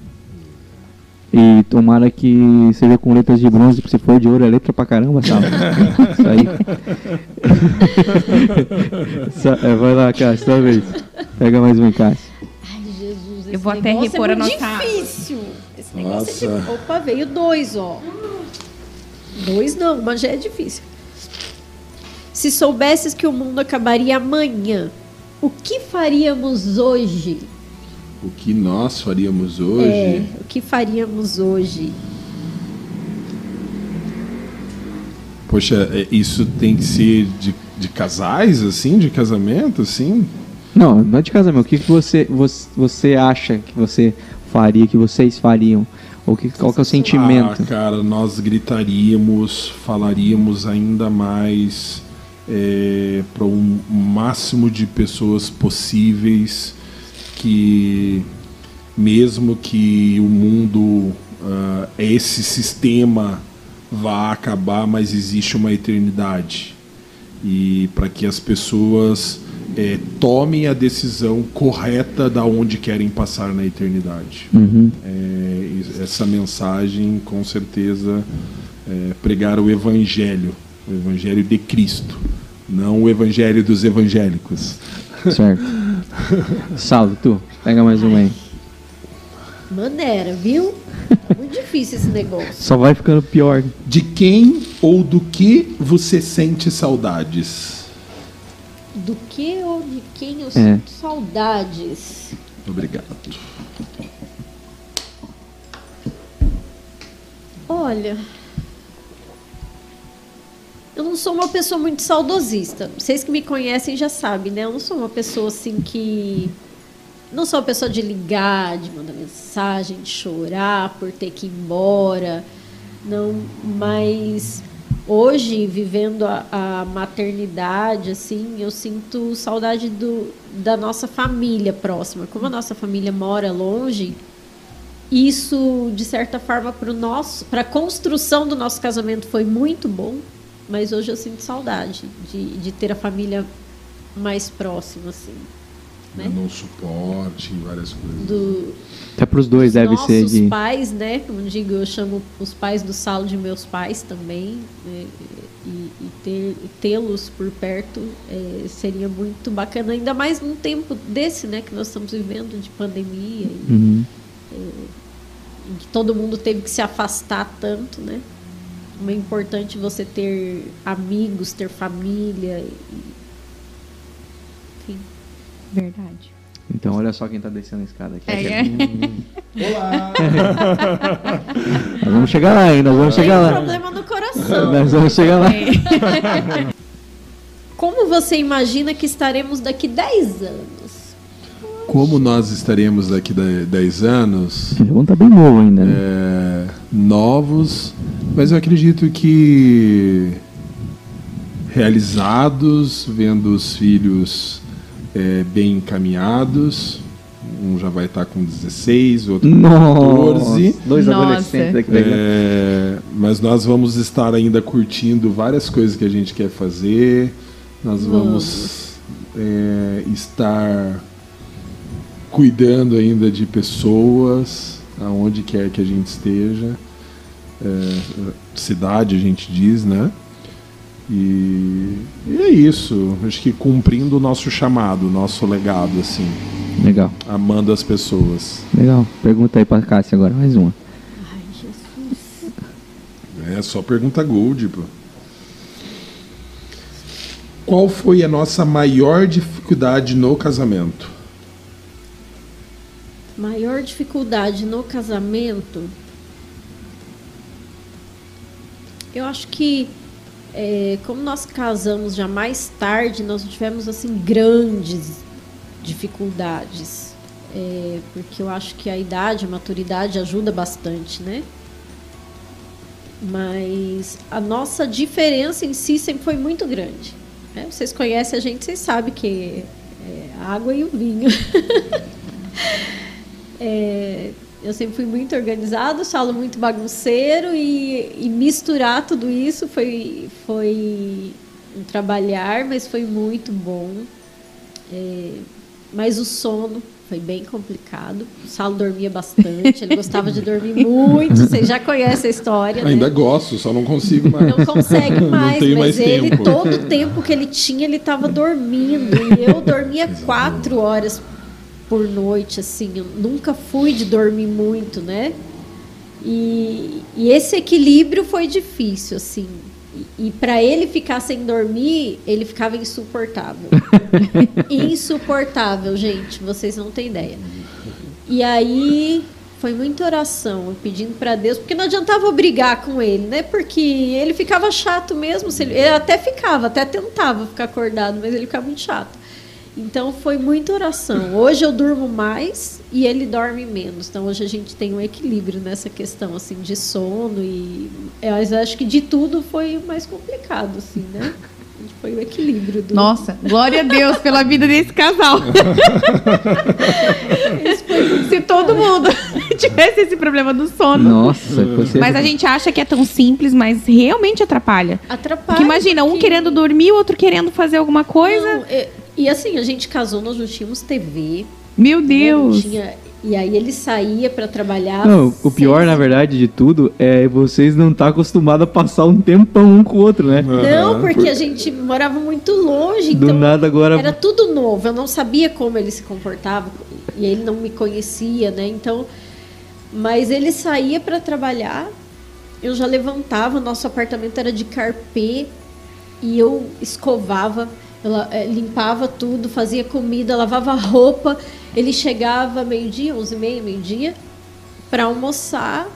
E tomara que seja com letras de bronze, porque se for de ouro é letra pra caramba, Saulo. *laughs* Isso aí. É, vai lá, Cássio, sua vez. Pega mais um, Cássio. Ai, Jesus, Eu vou até repor é a nossa- difícil. Esse negócio é Nossa. difícil. Opa, veio dois, ó. Dois não, mas já é difícil. Se soubesses que o mundo acabaria amanhã, o que faríamos hoje? O que nós faríamos hoje? É, o que faríamos hoje? Poxa, é, isso tem que ser de, de casais, assim, de casamento, assim? Não, não é de casamento. O que, que você, você, você acha que você faria, que vocês fariam? Ou que, qual que é o sentimento? Ah, cara, nós gritaríamos, falaríamos ainda mais para um máximo de pessoas possíveis que mesmo que o mundo, uh, esse sistema vá acabar, mas existe uma eternidade. E para que as pessoas é, tomem a decisão correta da onde querem passar na eternidade. Uhum. É, essa mensagem, com certeza, é, pregar o evangelho, o evangelho de Cristo, não o evangelho dos evangélicos. Certo. *laughs* *laughs* Salve, tu. Pega mais um aí. Maneira, viu? Muito difícil esse negócio. Só vai ficando pior. De quem ou do que você sente saudades? Do que ou de quem eu é. sinto saudades? Obrigado. Olha, eu não sou uma pessoa muito saudosista. Vocês que me conhecem já sabem, né? Eu não sou uma pessoa assim que. Não sou uma pessoa de ligar, de mandar mensagem, de chorar por ter que ir embora. Não, mas hoje, vivendo a, a maternidade, assim, eu sinto saudade do, da nossa família próxima. Como a nossa família mora longe, isso, de certa forma, para a construção do nosso casamento foi muito bom mas hoje eu sinto saudade de, de ter a família mais próxima, assim. Né? No suporte, várias coisas. Do, Até para os dois deve ser de... Os pais, né? Como digo, eu chamo os pais do salo de meus pais também. Né? E, e ter, tê-los por perto é, seria muito bacana, ainda mais num tempo desse, né? Que nós estamos vivendo de pandemia. E, uhum. é, em que todo mundo teve que se afastar tanto, né? Como é importante você ter amigos, ter família. Enfim. Verdade. Então, olha só quem está descendo a escada aqui. É, é. *laughs* *laughs* Olá! *laughs* nós vamos chegar lá ainda, nós vamos Tem chegar um lá. problema no coração. nós vamos chegar lá. Como você imagina que estaremos daqui 10 anos? Como nós estaremos daqui a 10 anos? Vamos estar tá bem novo ainda. Né? É, novos, mas eu acredito que realizados, vendo os filhos é, bem encaminhados. Um já vai estar com 16, outro com 14. Dois Nossa. adolescentes aqui. É, mas nós vamos estar ainda curtindo várias coisas que a gente quer fazer. Nós vamos é, estar cuidando ainda de pessoas, aonde quer que a gente esteja. É, cidade, a gente diz, né? E, e, é isso. Acho que cumprindo o nosso chamado, o nosso legado, assim. Legal. Amando as pessoas. Legal. Pergunta aí pra Cássia agora, mais uma. Ai, Jesus. É, só pergunta Gold, pô. Qual foi a nossa maior dificuldade no casamento? Maior dificuldade no casamento? Eu acho que é, como nós casamos já mais tarde, nós tivemos assim grandes dificuldades, é, porque eu acho que a idade, a maturidade ajuda bastante, né? Mas a nossa diferença em si sempre foi muito grande. Né? Vocês conhecem a gente, vocês sabem que é a água e o vinho. *laughs* É, eu sempre fui muito organizado, salo muito bagunceiro e, e, misturar tudo isso foi, foi um trabalhar, mas foi muito bom. É, mas o sono foi bem complicado. O Salo dormia bastante, ele gostava de dormir *laughs* muito. Vocês já conhecem a história. Ainda né? gosto, só não consigo mais. Não consegue *laughs* mais, não mas mais ele, tempo. todo o tempo que ele tinha, ele estava dormindo. E eu dormia quatro horas por noite, assim. Eu nunca fui de dormir muito, né? E, e esse equilíbrio foi difícil, assim. E, e para ele ficar sem dormir, ele ficava insuportável. *laughs* insuportável, gente. Vocês não têm ideia. E aí foi muita oração, pedindo para Deus, porque não adiantava brigar com ele, né? Porque ele ficava chato mesmo. Ele, ele até ficava, até tentava ficar acordado, mas ele ficava muito chato. Então foi muita oração. Hoje eu durmo mais e ele dorme menos. Então hoje a gente tem um equilíbrio nessa questão assim de sono e eu acho que de tudo foi o mais complicado assim, né? A gente Foi o equilíbrio do. Nossa, glória a Deus pela vida desse casal. *laughs* Se todo mundo *laughs* tivesse esse problema do sono. Nossa, você... Mas a gente acha que é tão simples, mas realmente atrapalha. Atrapalha. Porque imagina, um querendo dormir, o outro querendo fazer alguma coisa. Não, é- e assim, a gente casou, nós não tínhamos TV. Meu Deus. tinha- e aí ele saía pra trabalhar. Não, o pior, na verdade, de tudo é vocês não estar acostumados a passar um tempão um com o outro, né? Não, porque a gente morava muito longe. Do então nada agora. Era tudo novo, eu não sabia como ele se comportava e ele não me conhecia, né? Então, mas ele saía para trabalhar, eu já levantava, nosso apartamento era de carpê e eu escovava, eu la- eh, limpava tudo, fazia comida, lavava roupa. Ele chegava meio-dia, onze e meia, meio-dia, para almoçar.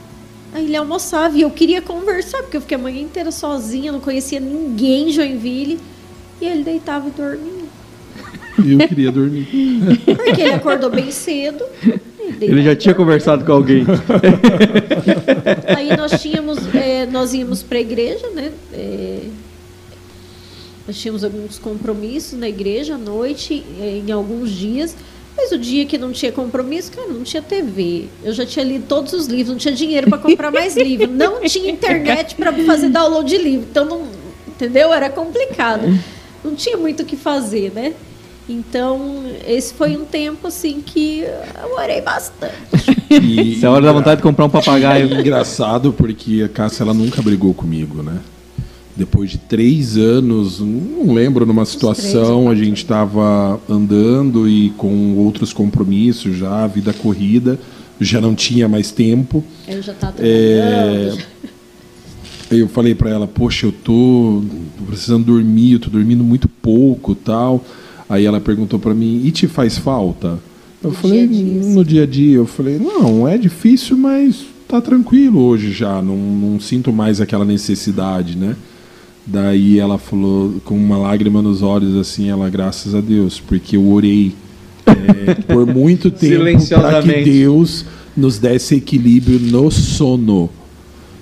Aí ele almoçava e eu queria conversar, porque eu fiquei a manhã inteira sozinha, não conhecia ninguém em Joinville. E ele deitava e dormia. *laughs* E eu queria dormir. *laughs* Porque ele acordou bem cedo. Ele já tinha conversado com alguém. Aí nós tínhamos, é, nós íamos para a igreja, né? É, nós tínhamos alguns compromissos na igreja à noite, é, em alguns dias. Mas o dia que não tinha compromisso, cara, não tinha TV. Eu já tinha lido todos os livros, não tinha dinheiro para comprar mais livro, não tinha internet para fazer download de livro. Então, não, entendeu? Era complicado. Não tinha muito o que fazer, né? Então, esse foi um tempo assim que eu orei bastante. E, Isso é a hora da vontade de comprar um papagaio. É *laughs* engraçado porque a Cássia ela nunca brigou comigo, né? Depois de três anos, não lembro, numa situação, a gente estava andando e com outros compromissos já, vida corrida, já não tinha mais tempo. Eu já estava É. *laughs* Eu falei pra ela, poxa, eu tô precisando dormir, eu tô dormindo muito pouco tal. Aí ela perguntou pra mim, e te faz falta? Eu No falei, dia dia, no dia a dia. Eu falei, não, é difícil, mas tá tranquilo hoje já. Não, não sinto mais aquela necessidade, né? Daí ela falou, com uma lágrima nos olhos, assim, ela, graças a Deus, porque eu orei é, *laughs* por muito tempo para que. Deus nos desse equilíbrio no sono.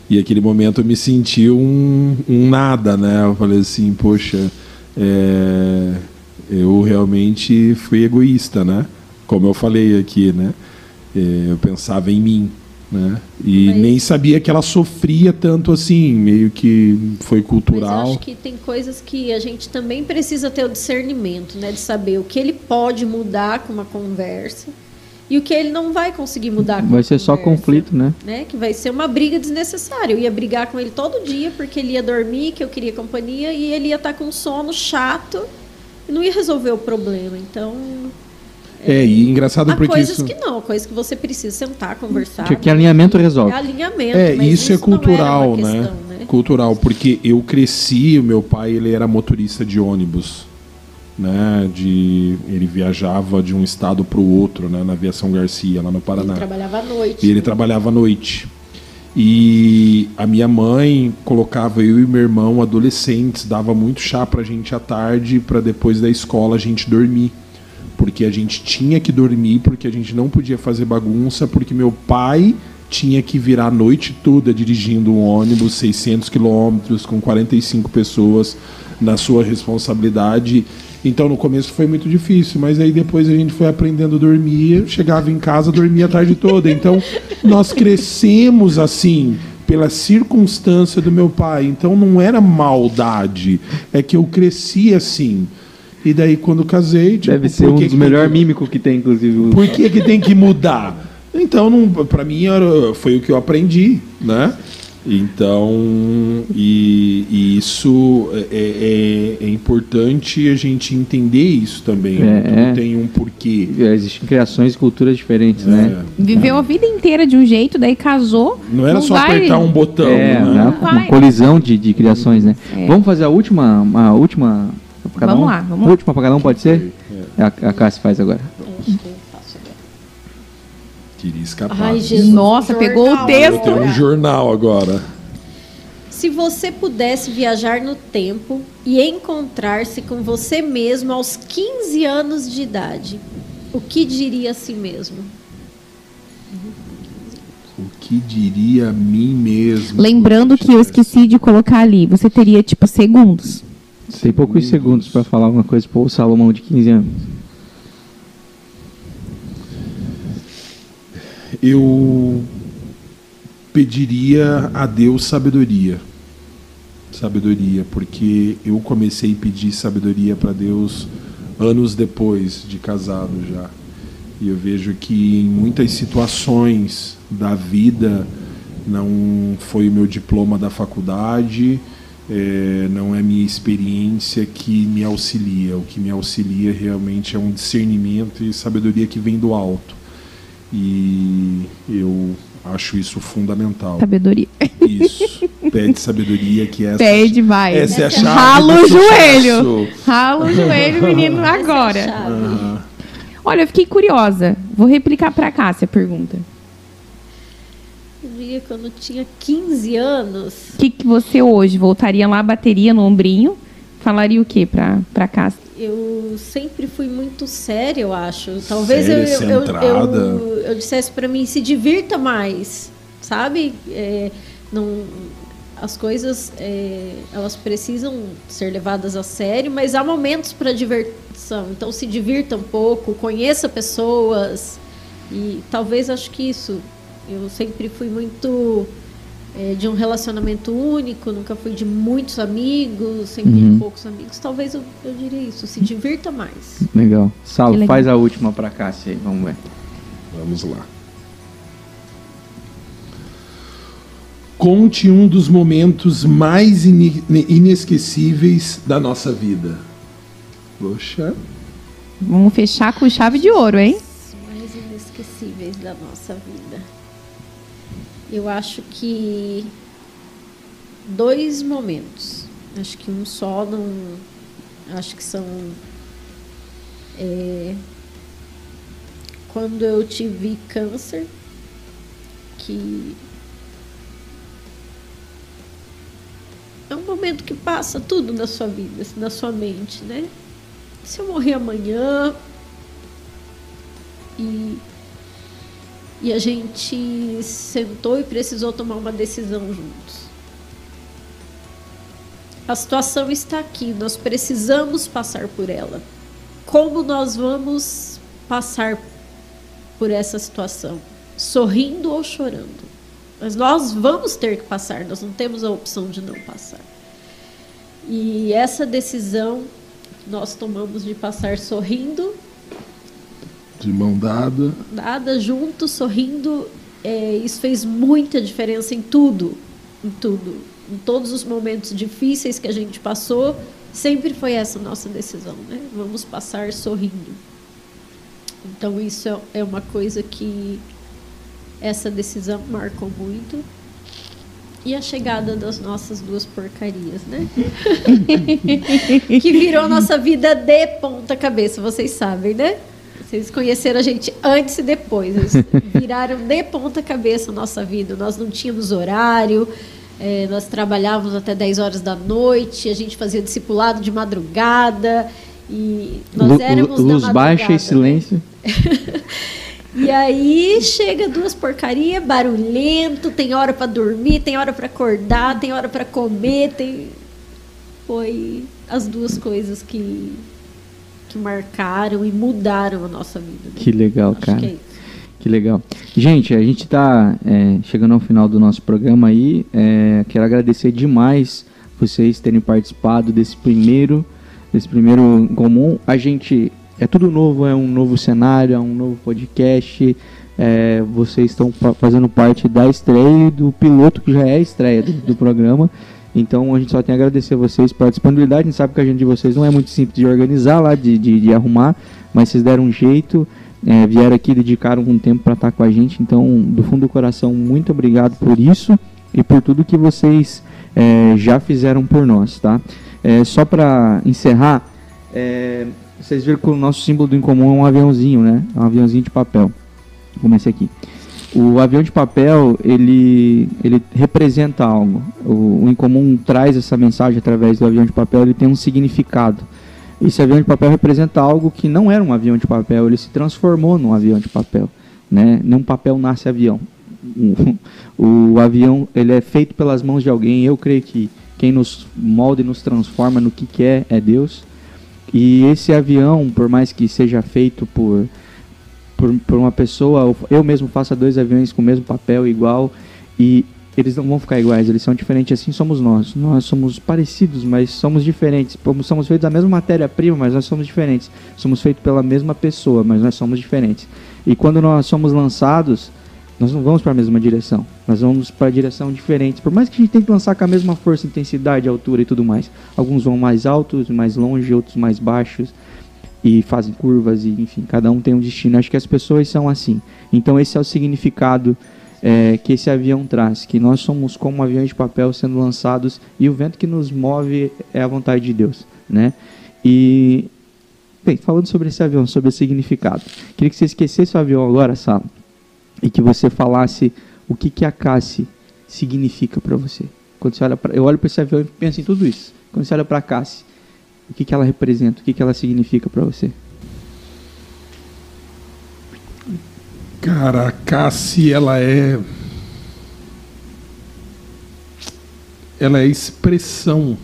E aquele momento eu me senti um, um nada, né? Eu falei assim, poxa, é, eu realmente fui egoísta, né? Como eu falei aqui, né? É, eu pensava em mim, né? E Mas- nem sabia que ela sofria tanto assim, meio que foi Mas eu cultural. acho que tem coisas que a gente também precisa ter o discernimento, né? De saber o que ele pode mudar com uma conversa e o que ele não vai conseguir mudar com Vai uma ser só conversa, conflito, né? Né? Que vai ser uma briga desnecessária. Eu ia brigar com ele todo dia porque ele ia dormir, que eu queria companhia, e ele ia estar com sono chato e não ia resolver o problema. Então, É, e engraçado há porque coisas isso... que não, coisas que você precisa sentar, conversar. Que, que alinhamento resolve. É alinhamento. É, mas isso, é não era cultural, uma né? questão, né? Cultural, porque eu cresci, o meu pai ele era motorista de ônibus, né? De ele viajava de um estado para o outro, né? Na aviação Garcia, lá no Ele Paraná. trabalhava à noite. E ele trabalhava à noite. E a minha mãe colocava eu e meu irmão adolescentes, dava muito chá pra gente à tarde, para depois da escola a gente dormir. Porque a gente tinha que dormir, porque a gente não podia fazer bagunça, porque meu pai tinha que virar a noite toda dirigindo um ônibus 600 quilômetros com 45 pessoas na sua responsabilidade. Então no começo foi muito difícil, mas aí depois a gente foi aprendendo a dormir, chegava em casa, dormia a tarde toda. Então nós crescemos assim pela circunstância do meu pai. Então não era maldade, é que eu cresci assim. E daí quando casei, tipo, Deve ser um que dos que tem melhores mímicos que tem, inclusive. por que, que tem que mudar? Então, não, para mim, era, foi o que eu aprendi, né? Então, e, e isso é, é- é importante a gente entender isso também. É, Tudo é. tem um porquê. Existem criações e culturas diferentes, né? É. Viveu a vida inteira de um jeito, daí casou. Não era só vai- apertar um botão, É, né? né? Não uma colisão de, de criações, né? É. Vamos fazer a última, a última cada Vamos um? lá, vamos lá. última pra cada um pode ser? A, a Cássia faz agora. Agora. Queria escapar. Ai, Jesus. Nossa, pegou o Jornal. texto. Tem um jornal agora. Se você pudesse viajar no tempo e encontrar-se com você mesmo aos 15 anos de idade, o que diria a si mesmo? O que diria a mim mesmo? Lembrando que eu esqueci de colocar ali, você teria tipo segundos. Tem poucos segundos para falar alguma coisa para o Salomão de 15 anos. Eu pediria a Deus sabedoria. Sabedoria, porque eu comecei a pedir sabedoria para Deus anos depois de casado já. E eu vejo que em muitas situações da vida não foi o meu diploma da faculdade, é, não é minha experiência que me auxilia. O que me auxilia realmente é um discernimento e sabedoria que vem do alto. E eu acho isso fundamental. Sabedoria. Isso. Pede sabedoria que essa Pede, vai. Essa é a chave Rala o joelho. Rala o joelho, menino, Essa é a agora. chave. Aham. Olha, eu fiquei curiosa. Vou replicar pra Cássia a pergunta. Eu diria quando eu tinha 15 anos. O que, que você hoje voltaria lá, bateria no ombrinho, falaria o que pra, pra Cássia? Eu sempre fui muito séria, eu acho. Talvez eu, Séria, eu, eu, centrada. eu, eu dissesse para mim se divirta mais, sabe? É, não, as coisas é, elas precisam ser levadas a sério, mas há momentos para diversão. Então se divirta um pouco, conheça pessoas e talvez acho que isso. Eu sempre fui muito é, de um relacionamento único, nunca fui de muitos amigos, sempre Uhum. de poucos amigos. Talvez eu, eu diria isso, se divirta mais. Legal. Sal, legal. faz a última para Cássia aí, vamos ver. Vamos lá. Conte um dos momentos mais ini- inesquecíveis da nossa vida. Poxa. Vamos fechar com chave de ouro, hein? Mais inesquecíveis da nossa vida. Eu acho que dois momentos. Acho que um só não. Acho que são. é, quando eu tive câncer, que é um momento que passa tudo na sua vida, na sua mente, né? Se eu morrer amanhã, e, e a gente sentou e precisou tomar uma decisão juntos. A situação está aqui, nós precisamos passar por ela. Como nós vamos passar por essa situação? Sorrindo ou chorando? Mas nós vamos ter que passar, nós não temos a opção de não passar. E essa decisão nós tomamos de passar sorrindo De mão dada. nada junto, sorrindo. É, isso fez muita diferença em tudo, em tudo, em todos os momentos difíceis que a gente passou. Sempre foi essa nossa decisão, né? Vamos passar sorrindo. Então isso é- é uma coisa que essa decisão marcou muito. E a chegada das nossas duas porcarias, né? *laughs* que virou nossa vida de ponta cabeça, vocês sabem, né? Vocês conheceram a gente antes e depois. Eles *laughs* viraram de ponta cabeça a nossa vida. Nós não tínhamos horário, eh, nós trabalhávamos até 10 horas da noite, a gente fazia discipulado de madrugada. E nós éramos luz da baixa e silêncio. *laughs* e aí chega duas porcaria, barulhento, tem hora para dormir, tem hora para acordar, tem hora para comer, tem foi as duas coisas que que marcaram e mudaram a nossa vida. né? Que legal, Acho cara. que é. Que legal. Gente, a gente está chegando ao final do nosso programa aí. É, quero agradecer demais vocês terem participado desse primeiro, desse primeiro comum. A gente é tudo novo, é um novo cenário, é um novo podcast. É, vocês estão fa- fazendo parte da estreia e do piloto que já é a estreia do, do programa. Então a gente só tem a agradecer a vocês pela disponibilidade. A gente sabe que a gente de vocês não é muito simples de organizar lá, de, de, de arrumar, mas vocês deram um jeito, é, vieram aqui, dedicaram um tempo para estar com a gente. Então, do fundo do coração, muito obrigado por isso e por tudo que vocês é, já fizeram por nós, tá? É, só para encerrar, é, vocês viram que o nosso símbolo do incomum é um aviãozinho, né? É um aviãozinho de papel. Comecei aqui. O avião de papel, ele, ele representa algo. O, o Incomum traz essa mensagem através do avião de papel, ele tem um significado. Esse avião de papel representa algo que não era um avião de papel, ele se transformou num avião de papel. Né? Num papel nasce avião. O, o avião ele é feito pelas mãos de alguém, eu creio que quem nos molda e nos transforma no que quer é Deus. E esse avião, por mais que seja feito por, por, por uma pessoa, eu mesmo faço dois aviões com o mesmo papel igual e eles não vão ficar iguais, eles são diferentes, assim somos nós. Nós somos parecidos, mas somos diferentes. Somos feitos da mesma matéria-prima, mas nós somos diferentes. Somos feitos pela mesma pessoa, mas nós somos diferentes. E quando nós somos lançados, nós não vamos para a mesma direção. Nós vamos para direção diferentes. Por mais que a gente tente lançar com a mesma força, intensidade, altura e tudo mais. Alguns vão mais altos, mais longe, outros mais baixos e fazem curvas e enfim, cada um tem um destino. Acho que as pessoas são assim. Então esse é o significado é, que esse avião traz, que nós somos como aviões de papel sendo lançados e o vento que nos move é a vontade de Deus, né? E bem, falando sobre esse avião, sobre o significado, queria que você esquecesse o avião agora, Sala, e que você falasse o que que a Cassie significa para você. Quando você olha para, eu olho para esse avião e penso em tudo isso. Quando você olha para a Cassie, o que que ela representa, o que que ela significa para você? Cara, a Cassie, ela é. Ela é expressão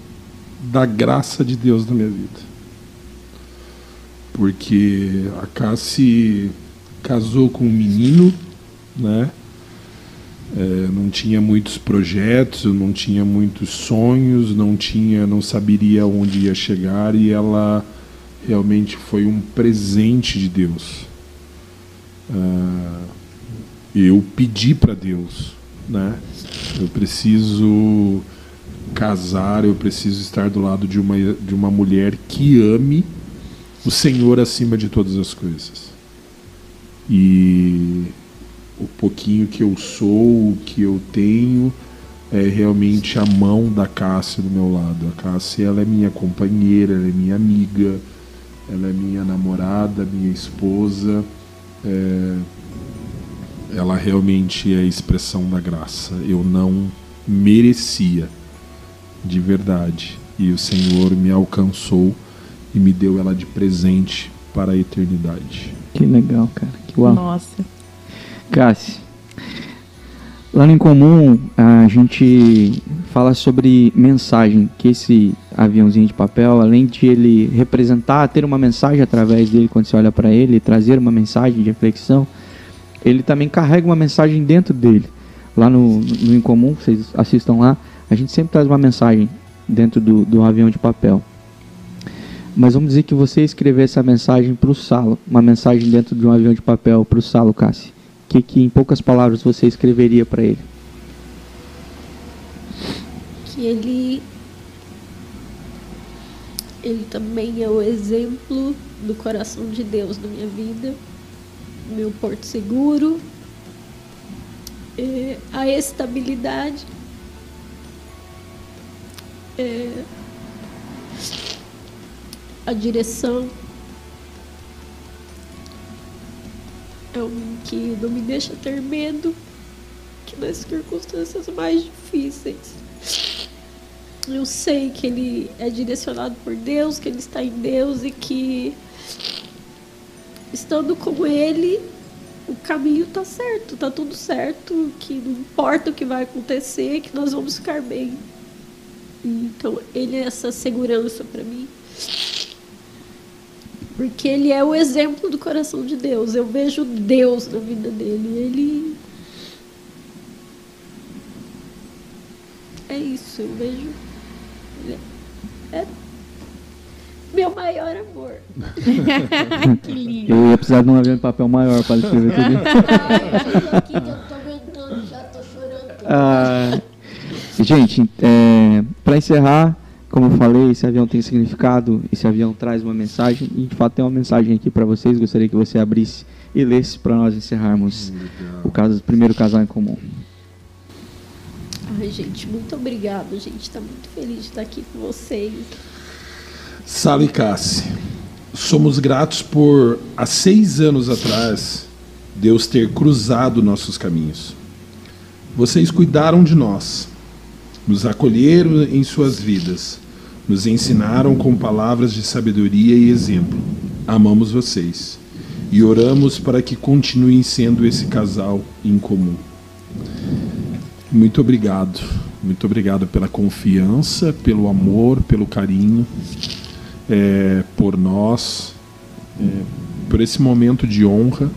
da graça de Deus na minha vida. Porque a Cassie casou com um menino, né? É, não tinha muitos projetos, não tinha muitos sonhos, não tinha, não saberia onde ia chegar e ela realmente foi um presente de Deus uh, eu pedi para Deus, né? Eu preciso casar, eu preciso estar do lado de uma, de uma mulher que ame o Senhor acima de todas as coisas. E o pouquinho que eu sou, o que eu tenho, é realmente a mão da Cássia do meu lado. A Cássia ela é minha companheira, ela é minha amiga, ela é minha namorada, minha esposa é, ela realmente é a expressão da graça. Eu não merecia, de verdade. E o Senhor me alcançou e me deu ela de presente para a eternidade. Que legal, cara. Que uau. Nossa. Cassi, lá no Incomum a gente fala sobre mensagem, que esse aviãozinho de papel, além de ele representar, ter uma mensagem através dele quando você olha para ele, trazer uma mensagem de reflexão, ele também carrega uma mensagem dentro dele. Lá no, no Incomum, vocês assistam lá, a gente sempre traz uma mensagem dentro do, do avião de papel. Mas vamos dizer que você escrever essa mensagem para o Salo, uma mensagem dentro de um avião de papel para o Salo, Cassi. Que, que em poucas palavras você escreveria para ele? que ele ele também é o exemplo do coração de Deus na minha vida, meu porto seguro, é, a estabilidade, é, a direção. É um que não me deixa ter medo, que nas circunstâncias mais difíceis eu sei que ele é direcionado por Deus, que ele está em Deus e que estando com ele o caminho está certo, está tudo certo, que não importa o que vai acontecer, que nós vamos ficar bem. Então ele é essa segurança para mim. Porque ele é o exemplo do coração de Deus. Eu vejo Deus na vida dele. Ele é isso, eu vejo é meu maior amor. *laughs* que lindo. Eu ia precisar de um avião de papel maior para escrever tudo isso. Ah, gente, é, para encerrar, como eu falei, esse avião tem significado, esse avião traz uma mensagem, e de fato tem uma mensagem aqui para vocês. Gostaria que você abrisse e lesse para nós encerrarmos o caso, o primeiro casal em comum. Ai, gente, muito obrigado. Gente está muito feliz de estar aqui com vocês. Sala e Cassi, somos gratos por, há seis anos atrás, Deus ter cruzado nossos caminhos. Vocês cuidaram de nós, nos acolheram em suas vidas, nos ensinaram com palavras de sabedoria e exemplo. Amamos vocês e oramos para que continuem sendo esse casal em comum. Muito obrigado. Muito obrigado pela confiança, pelo amor, pelo carinho é, por nós, é, por esse momento de honra.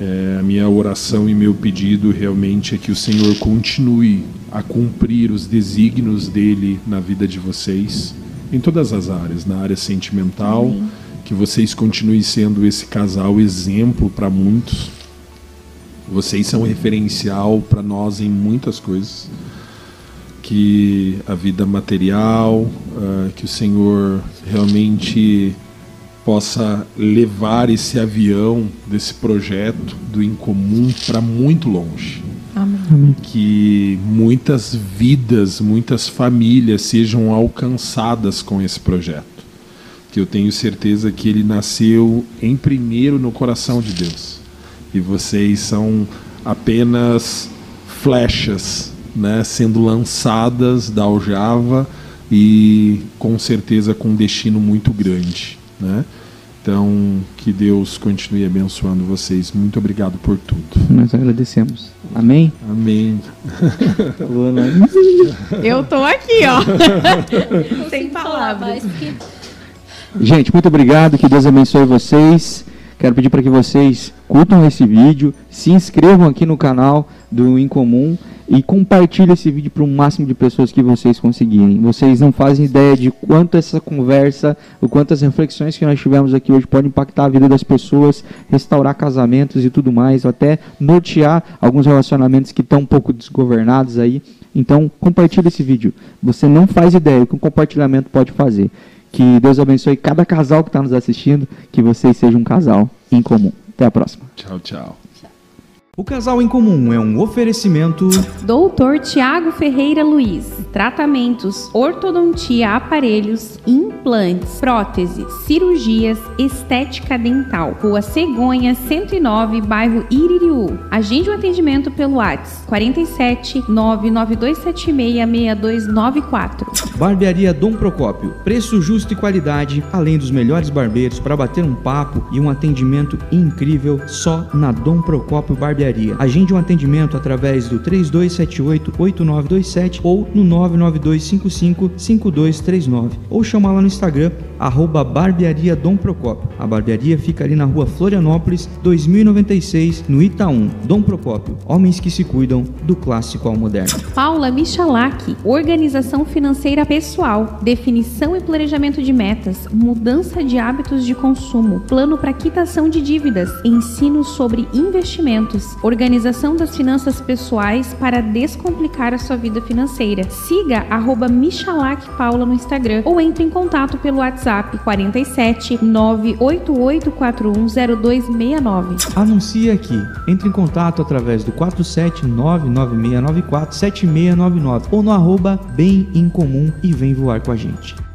É, a minha oração e meu pedido realmente é que o Senhor continue a cumprir os desígnios dele na vida de vocês, em todas as áreas, na área sentimental, Amém. que vocês continuem sendo esse casal exemplo para muitos. Vocês são referencial para nós em muitas coisas. Que a vida material, uh, que o Senhor realmente possa levar esse avião desse projeto do incomum para muito longe. Amém. Que muitas vidas, muitas famílias sejam alcançadas com esse projeto. Que eu tenho certeza que ele nasceu em primeiro no coração de Deus. E vocês são apenas flechas, né, sendo lançadas da aljava e com certeza com um destino muito grande, né? Então, que Deus continue abençoando vocês. Muito obrigado por tudo. Nós agradecemos. Amém? Amém. *laughs* Eu tô aqui, ó. *laughs* Sem palavras. Gente, muito obrigado. Que Deus abençoe vocês. Quero pedir para que vocês curtam esse vídeo, se inscrevam aqui no canal do Incomum e compartilhem esse vídeo para o máximo de pessoas que vocês conseguirem. Vocês não fazem ideia de quanto essa conversa, o quanto as reflexões que nós tivemos aqui hoje podem impactar a vida das pessoas, restaurar casamentos e tudo mais, até nortear alguns relacionamentos que estão um pouco desgovernados aí. Então, compartilhe esse vídeo. Você não faz ideia o que um compartilhamento pode fazer. Que Deus abençoe cada casal que está nos assistindo, que vocês sejam um casal em comum. Até a próxima. Tchau, tchau. O Casal em Comum é um oferecimento. Doutor Tiago Ferreira Luiz. Tratamentos, ortodontia, aparelhos, implantes, próteses, cirurgias, estética dental. Rua Cegonha, 109, bairro Iririú. Agende o um atendimento pelo WhatsApp 47 99276 6294. Barbearia Dom Procópio. Preço justo e qualidade, além dos melhores barbeiros para bater um papo e um atendimento incrível só na Dom Procópio Barbearia barbearia. Agende um atendimento através do 3278-8927 ou no 99255-5239 ou chama lá no Instagram, arroba barbearia Dom Procópio. A barbearia fica ali na rua Florianópolis, 2096, no Itaú. Dom Procópio, homens que se cuidam do clássico ao moderno. Paula Michalak, organização financeira pessoal, definição e planejamento de metas, mudança de hábitos de consumo, plano para quitação de dívidas, ensino sobre investimentos, organização das finanças pessoais para descomplicar a sua vida financeira. Siga arroba Michalak Paula no Instagram ou entre em contato pelo WhatsApp 47 988410269. Anuncie aqui. Entre em contato através do 47996947699 ou no arroba Bem em Comum e vem voar com a gente.